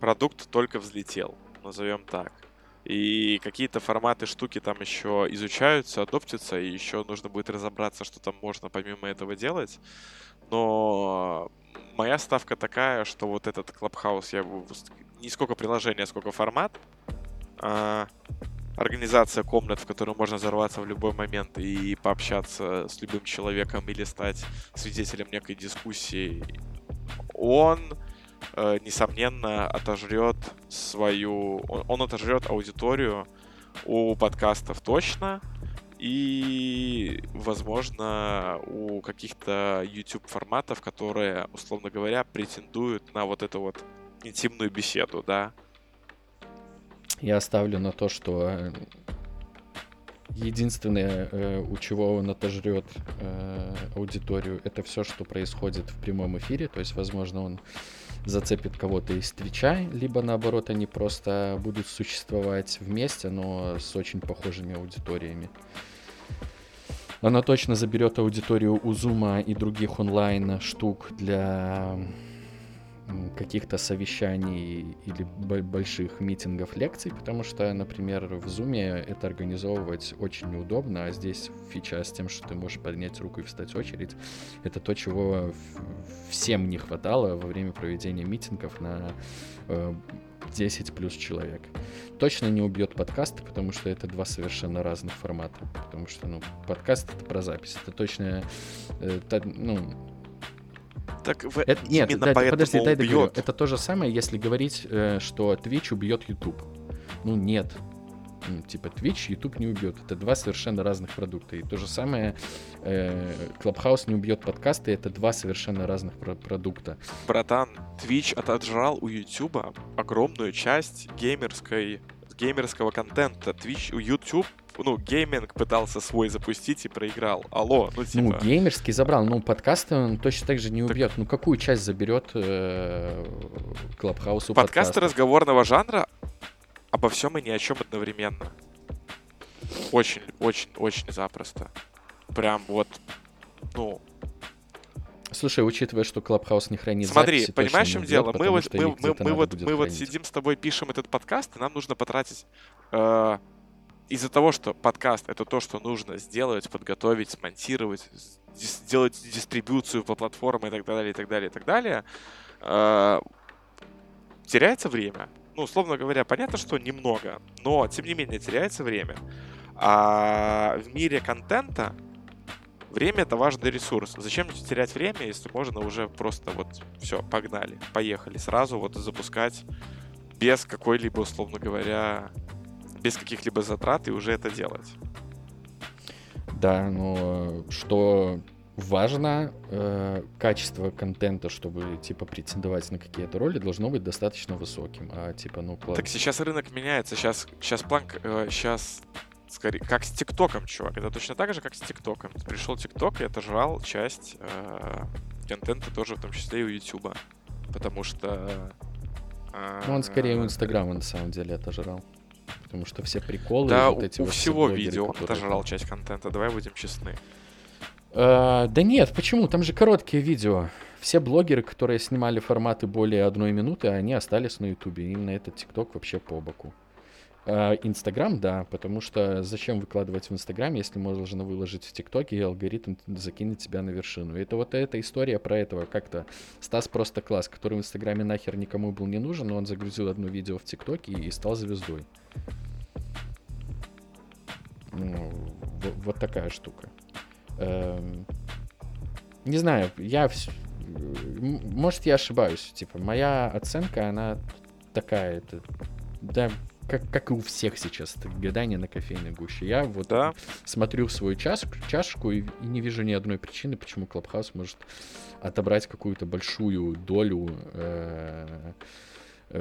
продукт только взлетел, назовем так. И какие-то форматы, штуки там еще изучаются, адоптятся, и еще нужно будет разобраться, что там можно помимо этого делать. Но моя ставка такая, что вот этот Clubhouse, я не сколько приложение, сколько формат, а организация комнат, в которую можно взорваться в любой момент и пообщаться с любым человеком или стать свидетелем некой дискуссии, он э, несомненно, отожрет свою... Он, он отожрет аудиторию у подкастов точно, и, возможно, у каких-то YouTube форматов, которые, условно говоря, претендуют на вот эту вот интимную беседу, да. Я оставлю на то, что э, единственное, э, у чего он отожрет э, аудиторию, это все, что происходит в прямом эфире. То есть, возможно, он зацепит кого-то из Твича, либо наоборот они просто будут существовать вместе, но с очень похожими аудиториями. Она точно заберет аудиторию у Зума и других онлайн штук для каких-то совещаний или больших митингов, лекций, потому что, например, в Zoom это организовывать очень неудобно, а здесь фича с тем, что ты можешь поднять руку и встать в очередь, это то, чего всем не хватало во время проведения митингов на 10 э, плюс человек. Точно не убьет подкасты, потому что это два совершенно разных формата. Потому что, ну, подкаст это про запись. Это точно, это, ну, так в... это, нет, да, подожди, дай договорю. Это то же самое, если говорить, э, что Twitch убьет YouTube. Ну нет. Типа Twitch YouTube не убьет. Это два совершенно разных продукта. И то же самое э, Clubhouse не убьет подкасты. Это два совершенно разных про- продукта. Братан, Twitch отожрал у YouTube огромную часть геймерской геймерского контента. Twitch, у YouTube ну, гейминг пытался свой запустить и проиграл. Алло, ну типа... Ну, геймерский забрал, ну, подкасты он точно так же не убьет. Так... Ну, какую часть заберет э, Клабхаус у Подкасты подкаста? разговорного жанра обо всем и ни о чем одновременно. Очень, очень, очень запросто. Прям вот, ну, Слушай, учитывая, что Клабхаус не хранит Смотри, записи, понимаешь, в чем дело? Мы вот, мы, мы, мы, вот, мы вот сидим с тобой, пишем этот подкаст, и нам нужно потратить э, из-за того, что подкаст это то, что нужно сделать, подготовить, смонтировать, сделать дистрибуцию по платформам и так далее, и так далее, и так далее, э, теряется время. Ну, условно говоря, понятно, что немного, но тем не менее теряется время. А в мире контента время это важный ресурс. Зачем терять время, если можно уже просто вот все, погнали, поехали сразу вот запускать без какой-либо, условно говоря, без каких-либо затрат и уже это делать. Да, но что важно, э, качество контента, чтобы типа претендовать на какие-то роли, должно быть достаточно высоким. А типа, ну, класс. Так сейчас рынок меняется, сейчас, сейчас планк, э, сейчас скорее, как с ТикТоком, чувак. Это точно так же, как с ТикТоком. Пришел ТикТок и отожрал часть э, контента тоже, в том числе и у Ютуба. Потому что... Э, ну, он скорее у Инстаграма на самом деле отожрал. Потому что все приколы... Да, вот эти у вот всего видео он отожрал часть контента, давай будем честны. Uh, да нет, почему? Там же короткие видео. Все блогеры, которые снимали форматы более одной минуты, они остались на Ютубе. Им на этот ТикТок вообще по боку. Инстаграм, uh, да, потому что зачем выкладывать в Инстаграм, если можно выложить в ТикТоке, и алгоритм закинет тебя на вершину. Это вот эта история про этого как-то. Стас просто класс, который в Инстаграме нахер никому был не нужен, но он загрузил одно видео в ТикТоке и стал звездой. Ну, вот такая штука. Эм, не знаю, я... Может, я ошибаюсь. Типа, моя оценка, она такая. Это, да, как, как и у всех сейчас, это гадание на кофейной гуще. Я вот да. смотрю в свою чашку, чашку и, и не вижу ни одной причины, почему Клабхаус может отобрать какую-то большую долю э, э,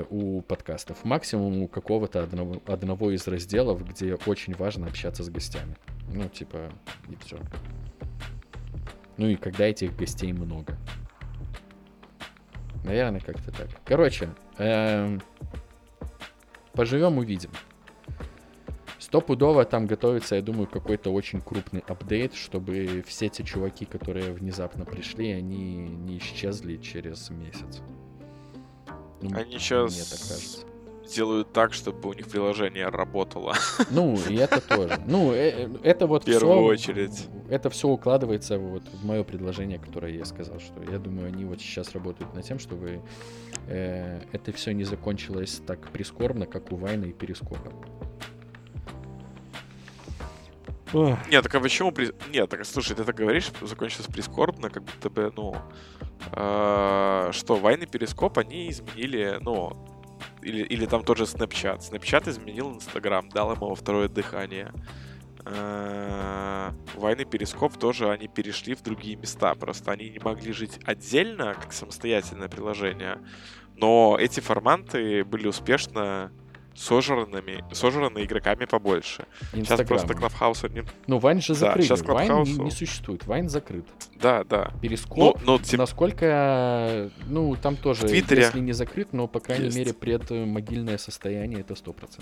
у подкастов. Максимум у какого-то одного, одного из разделов, где очень важно общаться с гостями. Ну, типа, и все. Ну и когда этих гостей много. Наверное, как-то так. Короче, эм, поживем, увидим. Стопудово там готовится, я думаю, какой-то очень крупный апдейт, чтобы все те чуваки, которые внезапно пришли, они не исчезли через месяц. Ну, они сейчас мне так кажется. делают так, чтобы у них приложение работало. [laughs] Ну, и это тоже. Ну, э, э, это вот В первую очередь. Это все укладывается вот в мое предложение, которое я сказал, что я думаю, они вот сейчас работают над тем, чтобы э, это все не закончилось так прискорбно, как у Вайна и Перископа. Нет, так а почему... При... Нет, так слушай, ты так говоришь, закончилось прискорбно, как будто бы, ну... Э, что, Вайн и Перископ, они изменили, ну... Или, или там тот же Snapchat. Snapchat изменил Instagram, дал ему второе дыхание. Э, Вайн и Перископ тоже, они перешли в другие места. Просто они не могли жить отдельно, как самостоятельное приложение. Но эти форматы были успешно сожранными, сожраны игроками побольше. Сейчас просто Клабхаус не... Ну, Вайн же закрыт. Да, сейчас Вайн не, не существует. Вайн закрыт. Да, да. Перископ, ну, ну, тип... насколько... Ну, там тоже, в Твиттере если не закрыт, но, по крайней есть. мере, предмогильное состояние это 100%.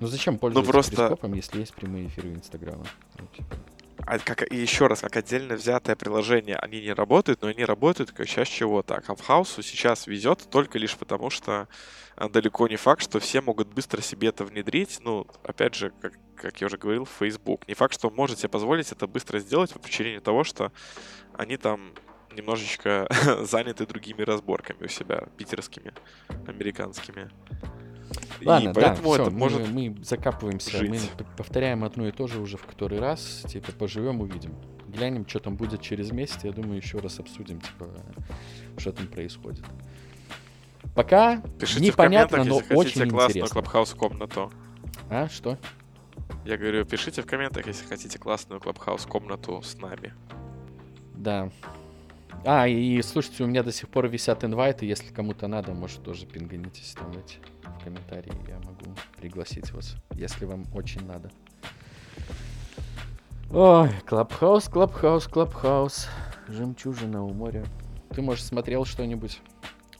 Ну, зачем пользоваться ну, просто... перископом, если есть прямые эфиры Инстаграма? Ну, типа как, и еще раз, как отдельно взятое приложение, они не работают, но они работают как часть чего-то. А Clubhouse сейчас везет только лишь потому, что а, далеко не факт, что все могут быстро себе это внедрить. Ну, опять же, как, как я уже говорил, Facebook. Не факт, что он может себе позволить это быстро сделать по причине того, что они там немножечко [laughs] заняты другими разборками у себя, питерскими, американскими. Ладно, и поэтому да, это все, может мы, мы закапываемся, жить. мы повторяем одно и то же уже в который раз, типа поживем, увидим. Глянем, что там будет через месяц, я думаю, еще раз обсудим, типа, что там происходит. Пока Пишите непонятно, но если очень классную интересно. клабхаус комнату. А, что? Я говорю, пишите в комментах, если хотите классную клабхаус комнату с нами. Да. А, и слушайте, у меня до сих пор висят инвайты, если кому-то надо, может тоже пинганитесь там эти в комментарии, я могу пригласить вас, если вам очень надо. Ой, Клабхаус, Клабхаус, Клабхаус. Жемчужина у моря. Ты, может, смотрел что-нибудь?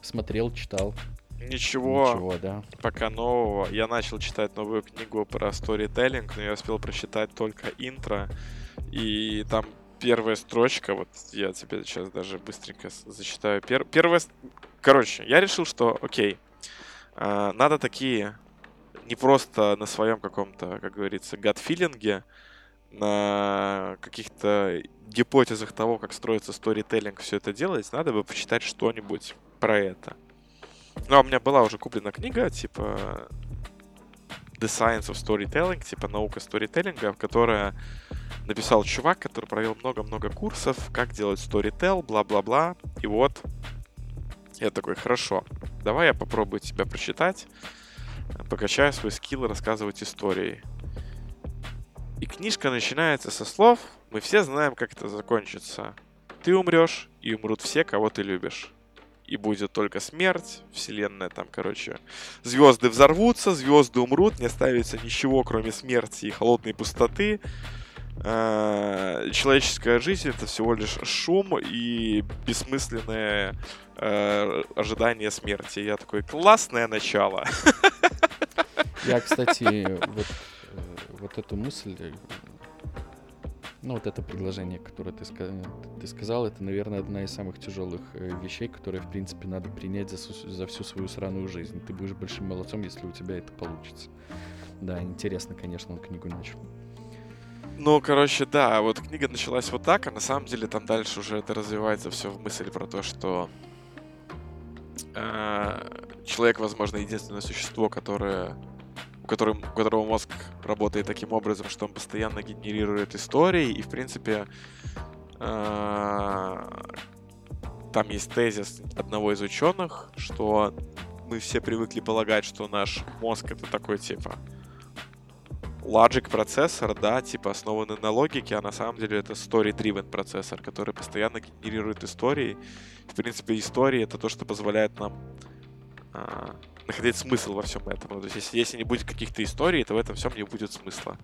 Смотрел, читал? Ничего, Ничего, да. Пока нового. Я начал читать новую книгу про сторителлинг, но я успел прочитать только интро. И там первая строчка, вот я тебе сейчас даже быстренько зачитаю. Пер... Первая... Короче, я решил, что окей, а, надо такие не просто на своем каком-то, как говорится, гад-филинге, на каких-то гипотезах того, как строится сторителлинг, все это делать, надо бы почитать что-нибудь про это. Ну, а у меня была уже куплена книга, типа The Science of Storytelling, типа наука сторителлинга, которая написал чувак, который провел много-много курсов, как делать storytell, бла-бла-бла. И вот я такой, хорошо, давай я попробую тебя прочитать, покачаю свой скилл рассказывать истории. И книжка начинается со слов «Мы все знаем, как это закончится. Ты умрешь, и умрут все, кого ты любишь. И будет только смерть, вселенная там, короче. Звезды взорвутся, звезды умрут, не оставится ничего, кроме смерти и холодной пустоты. Э, человеческая жизнь это всего лишь шум и бессмысленное э, ожидание смерти. Я такой, классное начало. Я, кстати, вот, э, вот эту мысль, ну вот это предложение, которое ты, ты сказал, это, наверное, одна из самых тяжелых вещей, которые, в принципе, надо принять за, за всю свою сраную жизнь. Ты будешь большим молодцом, если у тебя это получится. Да, интересно, конечно, он книгу начал. Ну, короче, да, вот книга началась вот так, а на самом деле там дальше уже это развивается все в мысль про то, что э, человек, возможно, единственное существо, которое у которого, у которого мозг работает таким образом, что он постоянно генерирует истории, и, в принципе, э, там есть тезис одного из ученых, что мы все привыкли полагать, что наш мозг это такой типа logic процессор, да, типа основанный на логике, а на самом деле это story-driven процессор, который постоянно генерирует истории. В принципе, истории это то, что позволяет нам а, находить смысл во всем этом. То есть, если, если не будет каких-то историй, то в этом всем не будет смысла.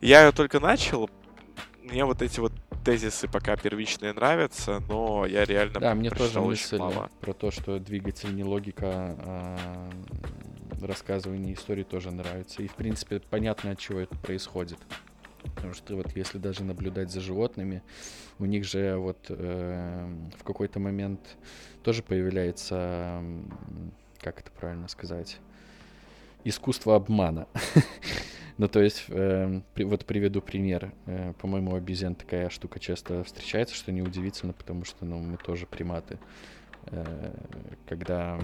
Я ее только начал, мне вот эти вот тезисы пока первичные нравятся, но я реально Да, мне тоже мысль мало. про то, что двигатель не логика, а рассказывание истории тоже нравится. И, в принципе, понятно, от чего это происходит. Потому что вот если даже наблюдать за животными, у них же вот э, в какой-то момент тоже появляется, как это правильно сказать, искусство обмана. [laughs] ну, то есть, э, при, вот приведу пример. Э, по-моему, у обезьян такая штука часто встречается, что неудивительно, потому что, ну, мы тоже приматы. Э, когда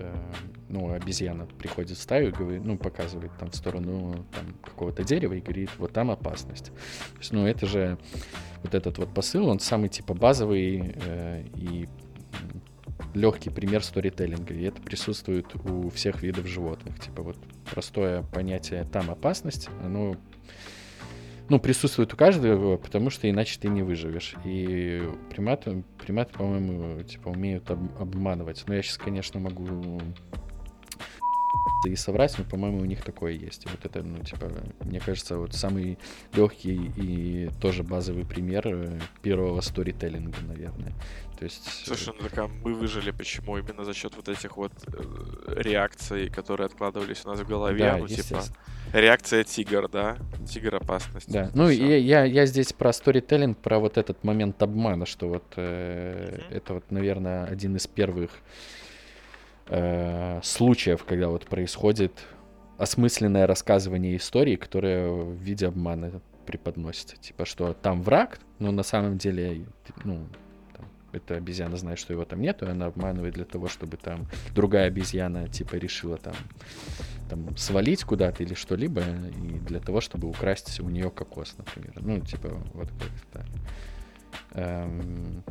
Э, ну, обезьяна приходит в стаю говорит, ну, показывает там в сторону там, какого-то дерева и говорит, вот там опасность. То есть, ну, это же вот этот вот посыл, он самый типа базовый э, и легкий пример сторителлинга, и это присутствует у всех видов животных. Типа вот простое понятие «там опасность», оно ну, присутствует у каждого, потому что иначе ты не выживешь. И приматы, приматы по-моему, типа, умеют об, обманывать. Но я сейчас, конечно, могу и соврать, но, по-моему, у них такое есть. И вот это, ну, типа, мне кажется, вот самый легкий и тоже базовый пример э, первого сторителлинга, наверное. То есть... Э, Слушай, ну так а мы выжили почему? Именно за счет вот этих вот э, реакций, которые откладывались у нас в голове. Да, ну, типа, реакция тигр, да? Тигр опасность. Да, ну я, я, я здесь про сторителлинг, про вот этот момент обмана, что вот э, mm-hmm. это вот, наверное, один из первых э, случаев, когда вот происходит осмысленное рассказывание истории, которое в виде обмана преподносится. Типа, что там враг, но на самом деле, ну, эта обезьяна знает, что его там нету, и она обманывает для того, чтобы там другая обезьяна, типа, решила там, там свалить куда-то или что-либо, и для того, чтобы украсть у нее кокос, например. Ну, типа, вот как-то. Эм...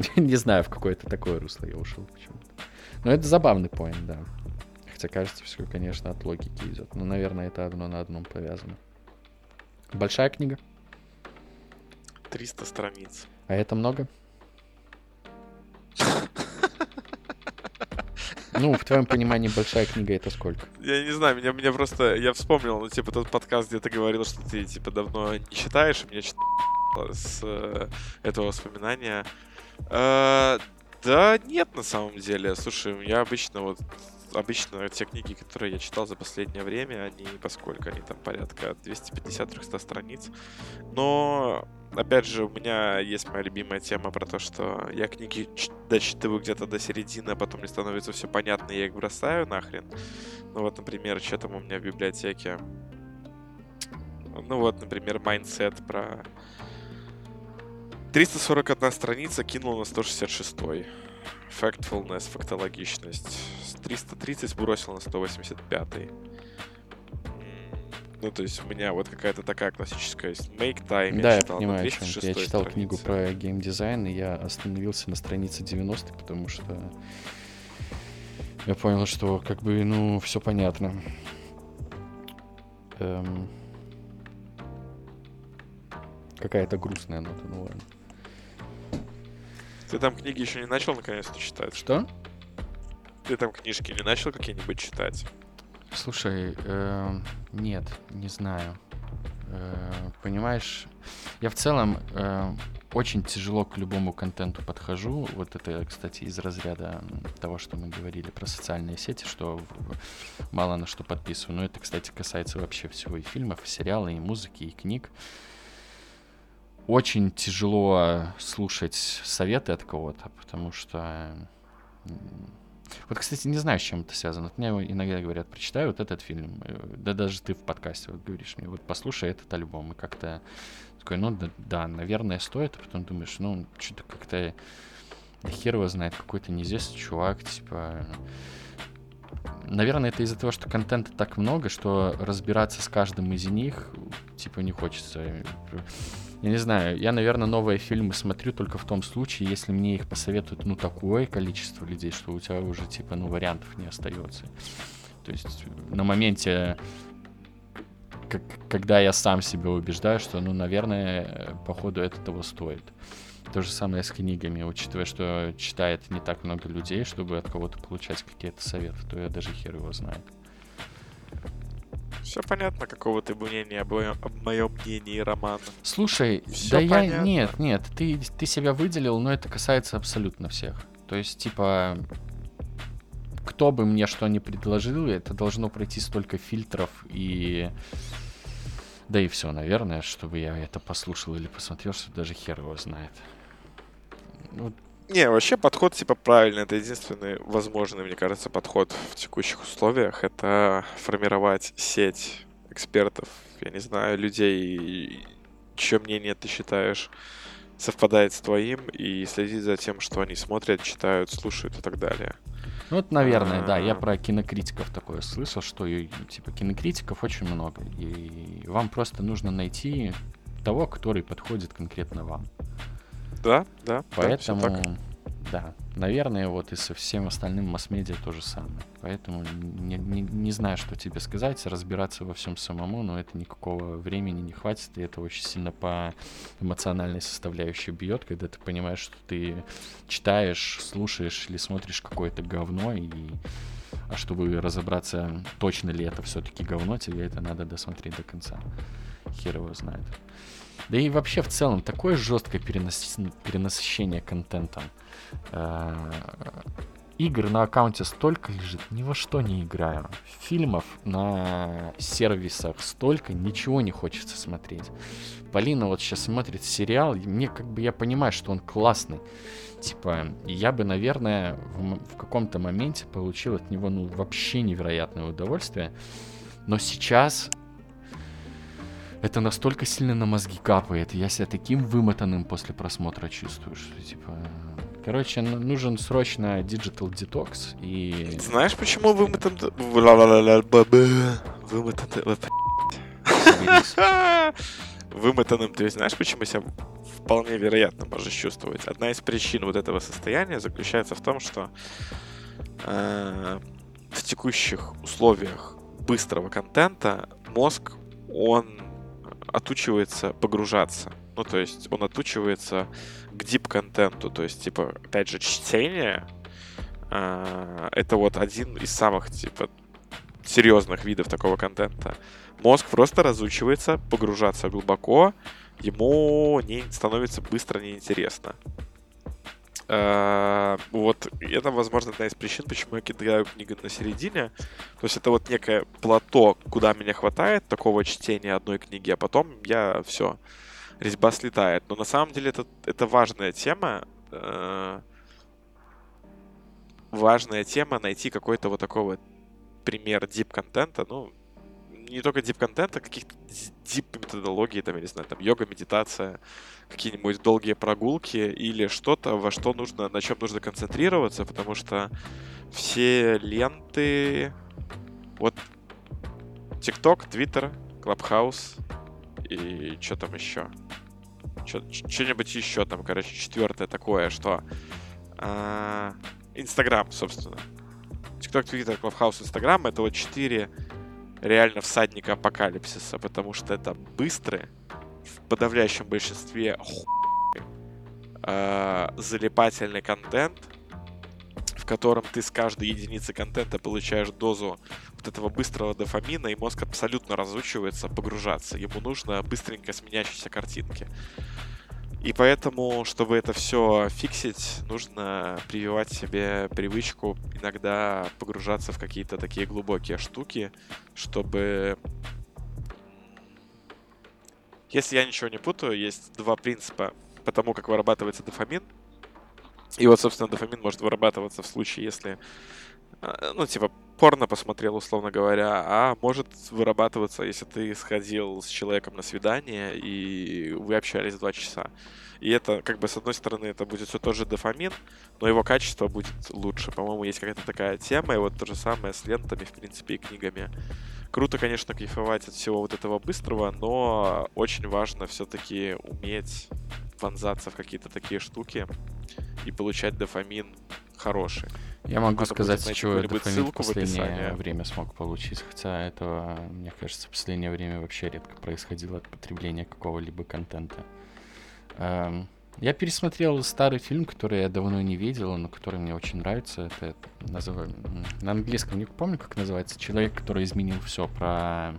[laughs] Не знаю, в какое-то такое русло я ушел почему-то. Но это забавный поинт, да. Хотя кажется, все, конечно, от логики идет. Но, наверное, это одно на одном повязано. Большая книга? 300 страниц. А это много? Ну, в твоем понимании, большая книга это сколько? Я не знаю, меня, меня просто... Я вспомнил, ну, типа, тот подкаст, где ты говорил, что ты, типа, давно не читаешь, и меня с э, этого воспоминания. Э, да нет, на самом деле. Слушай, я обычно вот обычно те книги, которые я читал за последнее время, они, поскольку они там порядка 250-300 страниц. Но, опять же, у меня есть моя любимая тема про то, что я книги дочитываю где-то до середины, а потом мне становится все понятно, и я их бросаю нахрен. Ну вот, например, что там у меня в библиотеке. Ну вот, например, Mindset про 341 страница кинул на 166. Factfulness, фактологичность. 330 бросил на 185. Ну, то есть у меня вот какая-то такая классическая Make Time. Да, я, читал я понимаю, о чем Я читал странице. книгу про геймдизайн, и я остановился на странице 90, потому что я понял, что как бы, ну, все понятно. Эм... Какая-то грустная нота, ну ладно. Ты там книги еще не начал наконец-то читать? Что? Ты там книжки не начал какие-нибудь читать? Слушай, э, нет, не знаю. Э, понимаешь, я в целом э, очень тяжело к любому контенту подхожу. Вот это, кстати, из разряда того, что мы говорили про социальные сети, что мало на что подписываю. Но это, кстати, касается вообще всего и фильмов, и сериала, и музыки, и книг очень тяжело слушать советы от кого-то, потому что... Вот, кстати, не знаю, с чем это связано. Вот мне иногда говорят, прочитай вот этот фильм. Да даже ты в подкасте вот говоришь мне, вот послушай этот альбом. И как-то такой, ну да, да, наверное, стоит. А потом думаешь, ну, что-то как-то хер его знает, какой-то неизвестный чувак, типа... Наверное, это из-за того, что контента так много, что разбираться с каждым из них, типа, не хочется. Я не знаю, я, наверное, новые фильмы смотрю только в том случае, если мне их посоветуют, ну, такое количество людей, что у тебя уже, типа, ну, вариантов не остается. То есть на моменте, как, когда я сам себя убеждаю, что, ну, наверное, походу это того стоит. То же самое с книгами, учитывая, что читает не так много людей, чтобы от кого-то получать какие-то советы, то я даже хер его знает. Все понятно, какого ты мнения об, об моем мнении, Роман. Слушай, Всё да понятно. я... Нет, нет, ты, ты себя выделил, но это касается абсолютно всех. То есть, типа, кто бы мне что ни предложил, это должно пройти столько фильтров и... Да и все, наверное, чтобы я это послушал или посмотрел, что даже хер его знает. Ну, не, вообще подход типа правильный. Это единственный возможный, мне кажется, подход в текущих условиях. Это формировать сеть экспертов, я не знаю, людей, чье мнение ты считаешь совпадает с твоим, и следить за тем, что они смотрят, читают, слушают и так далее. Ну, вот, наверное, да, я а. про кинокритиков такое слышал, что типа кинокритиков очень много, и вам просто нужно найти того, который подходит конкретно вам. Да, да. Поэтому, да, да, наверное, вот и со всем остальным масс-медиа то же самое. Поэтому не, не, не знаю, что тебе сказать, разбираться во всем самому, но это никакого времени не хватит, и это очень сильно по эмоциональной составляющей бьет, когда ты понимаешь, что ты читаешь, слушаешь или смотришь какое-то говно, и а чтобы разобраться, точно ли это все-таки говно, тебе это надо досмотреть до конца. Хер его знает. Да и вообще в целом такое жесткое перенас... перенасыщение контентом. Э, игр на аккаунте столько лежит, ни во что не играю. Фильмов на сервисах столько, ничего не хочется смотреть. Полина вот сейчас смотрит сериал, и мне как бы я понимаю, что он классный. Типа, я бы, наверное, в, в каком-то моменте получил от него ну вообще невероятное удовольствие. Но сейчас это настолько сильно на мозги капает. Я себя таким вымотанным после просмотра чувствую, что типа... Короче, нужен срочно digital detox и... Знаешь, почему вымотан... Вымотан... [laughs] Вымотанным ты знаешь, почему себя вполне вероятно можешь чувствовать? Одна из причин вот этого состояния заключается в том, что э, в текущих условиях быстрого контента мозг, он отучивается погружаться. Ну, то есть он отучивается к дип-контенту. То есть, типа, опять же, чтение э, это вот один из самых, типа, серьезных видов такого контента. Мозг просто разучивается погружаться глубоко, ему не становится быстро неинтересно. Uh, вот это, возможно, одна из причин, почему я кидаю книгу на середине. То есть это вот некое плато, куда меня хватает такого чтения одной книги, а потом я все, резьба слетает. Но на самом деле это, это важная тема. Uh, важная тема найти какой-то вот такой вот пример дип-контента. Ну, не только дип-контента, а каких-то дип-методологий, там, я не знаю, там, йога, медитация, какие-нибудь долгие прогулки или что-то, во что нужно, на чем нужно концентрироваться, потому что все ленты, вот TikTok, Twitter, Clubhouse и что там еще? Что-нибудь еще там, короче, четвертое такое, что Инстаграм, а, собственно. TikTok, Twitter, Clubhouse, Instagram это вот четыре реально всадника апокалипсиса, потому что это быстрые, в подавляющем большинстве хуй, э, залипательный контент, в котором ты с каждой единицы контента получаешь дозу вот этого быстрого дофамина, и мозг абсолютно разучивается погружаться. Ему нужно быстренько сменящиеся картинки. И поэтому, чтобы это все фиксить, нужно прививать себе привычку иногда погружаться в какие-то такие глубокие штуки, чтобы... Если я ничего не путаю, есть два принципа по тому, как вырабатывается дофамин. И вот, собственно, дофамин может вырабатываться в случае, если ну, типа, порно посмотрел, условно говоря, а может вырабатываться, если ты сходил с человеком на свидание, и вы общались два часа. И это, как бы, с одной стороны, это будет все тоже дофамин, но его качество будет лучше. По-моему, есть какая-то такая тема, и вот то же самое с лентами, в принципе, и книгами. Круто, конечно, кайфовать от всего вот этого быстрого, но очень важно все-таки уметь вонзаться в какие-то такие штуки и получать дофамин хороший. Я могу Надо сказать, будет чего я дофамин в в последнее описании. время смог получить. Хотя этого, мне кажется, в последнее время вообще редко происходило от потребления какого-либо контента. Эм, Я пересмотрел старый фильм, который я давно не видел, но который мне очень нравится. Это называю, на английском не помню, как называется. Человек, который изменил все про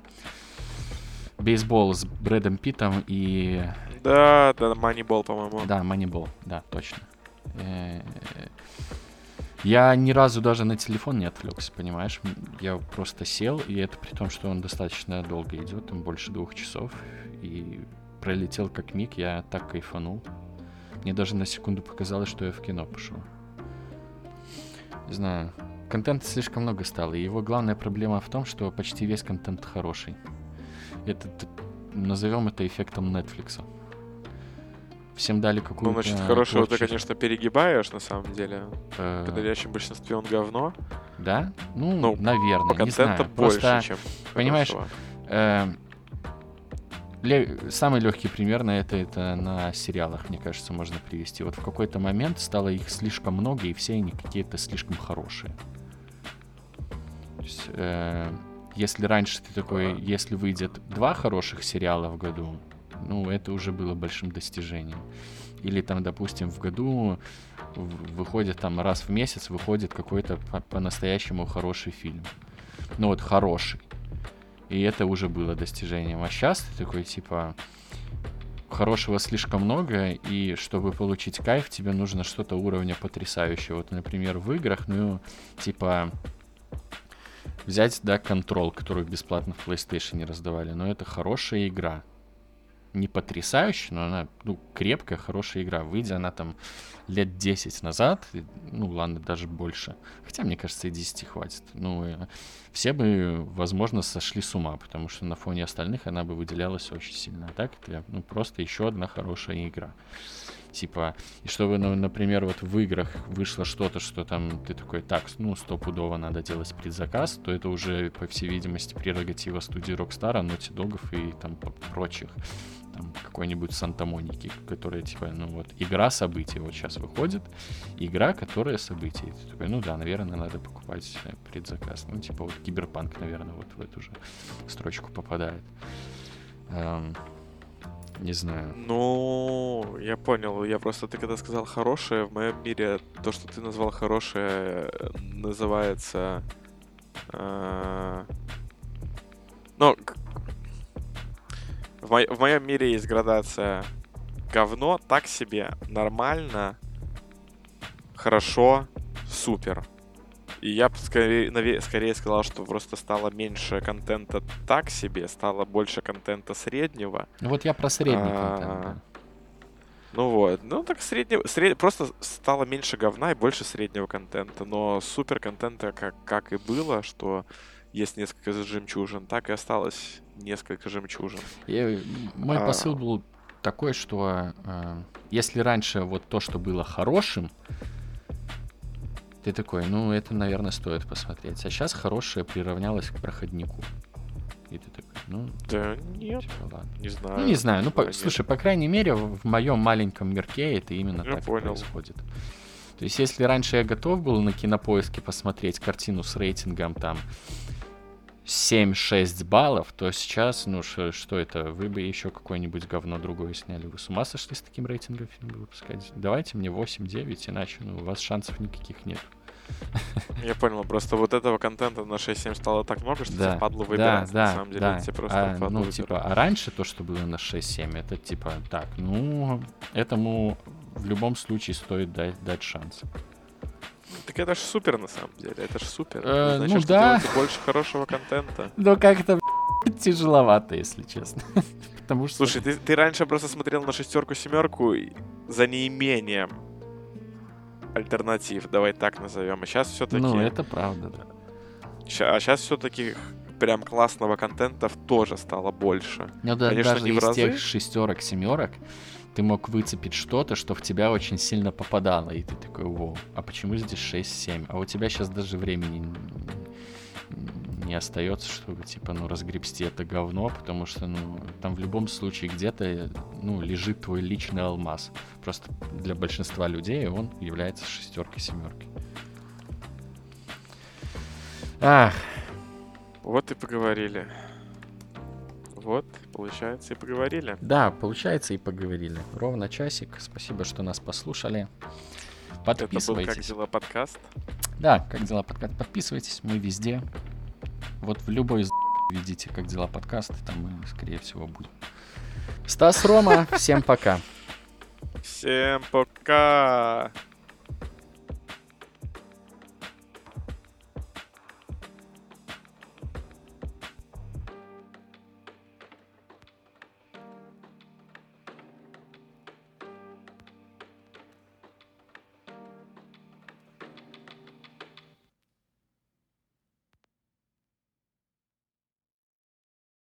бейсбол с Брэдом Питтом и Да, да, Moneyball, по-моему. да, Moneyball, да, точно. Э, Я ни разу даже на телефон не отвлекся, понимаешь? Я просто сел, и это при том, что он достаточно долго идет, там больше двух часов, и пролетел как миг, я так кайфанул. Мне даже на секунду показалось, что я в кино пошел. Не знаю, контента слишком много стало, и его главная проблема в том, что почти весь контент хороший. Это, назовем это эффектом Netflix. Всем дали Ну, какую-то... значит, хорошего ты, творческую- конечно, перегибаешь, на самом деле. э, В подавляющем большинстве он говно. Да? Ну, Ну, наверное, По не знаю. больше, Просто, чем понимаешь, э, ле- самый легкий пример на это, это на сериалах, мне кажется, можно привести. Вот в какой-то момент стало их слишком много, и все они какие-то слишком хорошие. То есть, э, если раньше ты такой, если выйдет два хороших сериала в году, ну, это уже было большим достижением. Или там, допустим, в году выходит там раз в месяц выходит какой-то по- по-настоящему хороший фильм. Ну вот хороший. И это уже было достижением. А сейчас ты такой, типа, хорошего слишком много, и чтобы получить кайф, тебе нужно что-то уровня потрясающего. Вот, например, в играх, ну, типа, взять, да, Control, которую бесплатно в PlayStation раздавали, но это хорошая игра. Не потрясающая, но она, ну, крепкая, хорошая игра. Выйдя она там лет 10 назад, ну, ладно, даже больше. Хотя, мне кажется, и 10 хватит. Ну, все бы, возможно, сошли с ума, потому что на фоне остальных она бы выделялась очень сильно. А так это, ну, просто еще одна хорошая игра. Типа, и чтобы, ну, например, вот в играх вышло что-то, что там ты такой, так, ну, стопудово надо делать предзаказ, то это уже, по всей видимости, прерогатива студии Rockstar, Naughty Dog и там прочих. Там какой-нибудь Санта-Моники, которая, типа, ну вот, игра событий вот сейчас выходит, игра, которая ты такой, ну да, наверное, надо покупать э, предзаказ. Ну, типа, вот Киберпанк, наверное, вот в эту же строчку попадает. Эм, не знаю. Ну, я понял. Я просто, ты когда сказал хорошее, в моем мире то, что ты назвал хорошее, э, называется... э, Ну, в, мо- в моем мире есть градация говно, так себе, нормально, хорошо, супер. И я бы скорее, скорее сказал, что просто стало меньше контента так себе, стало больше контента среднего. Ну вот я про средний А, контент. Ну вот, ну так среднего, сред- просто стало меньше говна и больше среднего контента, но супер контента как, как и было, что есть несколько жемчужин, так и осталось несколько жемчужин. Я- мой А. посыл был такой, что э, если раньше вот то, что было хорошим, ты такой, ну это, наверное, стоит посмотреть. А сейчас хорошее приравнялось к проходнику. И ты такой, ну, Да нет, типа, ладно. не знаю. Ну, не знаю. Ну, по- нет. слушай, по крайней мере, в, моем маленьком мирке это именно Я так понял. происходит. То есть, если раньше я готов был на кинопоиске посмотреть картину с рейтингом там 7-6 баллов, то сейчас, ну, что это? Вы бы еще какое-нибудь говно другое сняли. Вы с ума сошли с таким рейтингом фильм выпускать? Давайте мне 8-9, иначе ну, у вас шансов никаких нет. [laughs] Я понял, просто вот этого контента на 6-7 стало так много, что тебе впадло да, выбирать. да, на самом деле, да. тебе просто А, ну, типа, а раньше то, что было на 6-7, это типа, так, ну, этому в любом случае стоит дать, дать шанс. Так это ж супер на самом деле, это ж супер. Э, Значит, ну что да. больше хорошего контента. [laughs] Но как-то тяжеловато, если честно. [laughs] Потому что... Слушай, ты, ты раньше просто смотрел на шестерку семерку за неимением альтернатив, давай так назовем. А сейчас все-таки. ну, это правда, да. а сейчас все-таки прям классного контента тоже стало больше. Но да, Конечно, даже не в из разы. тех шестерок, семерок, ты мог выцепить что-то, что в тебя очень сильно попадало, и ты такой, во, а почему здесь 6-7? А у тебя сейчас даже времени не остается, чтобы, типа, ну, разгребсти это говно, потому что, ну, там в любом случае где-то, ну, лежит твой личный алмаз. Просто для большинства людей он является шестеркой-семеркой. Ах. Вот и поговорили. Вот, получается, и поговорили. Да, получается, и поговорили. Ровно часик. Спасибо, что нас послушали. Подписывайтесь. Это был «Как дела?» подкаст. Да, «Как дела?» подкаст. Подписывайтесь, мы везде. Вот в любой видите «Как дела?» подкаст, там мы, скорее всего, будем. Стас Рома, всем пока. Всем пока.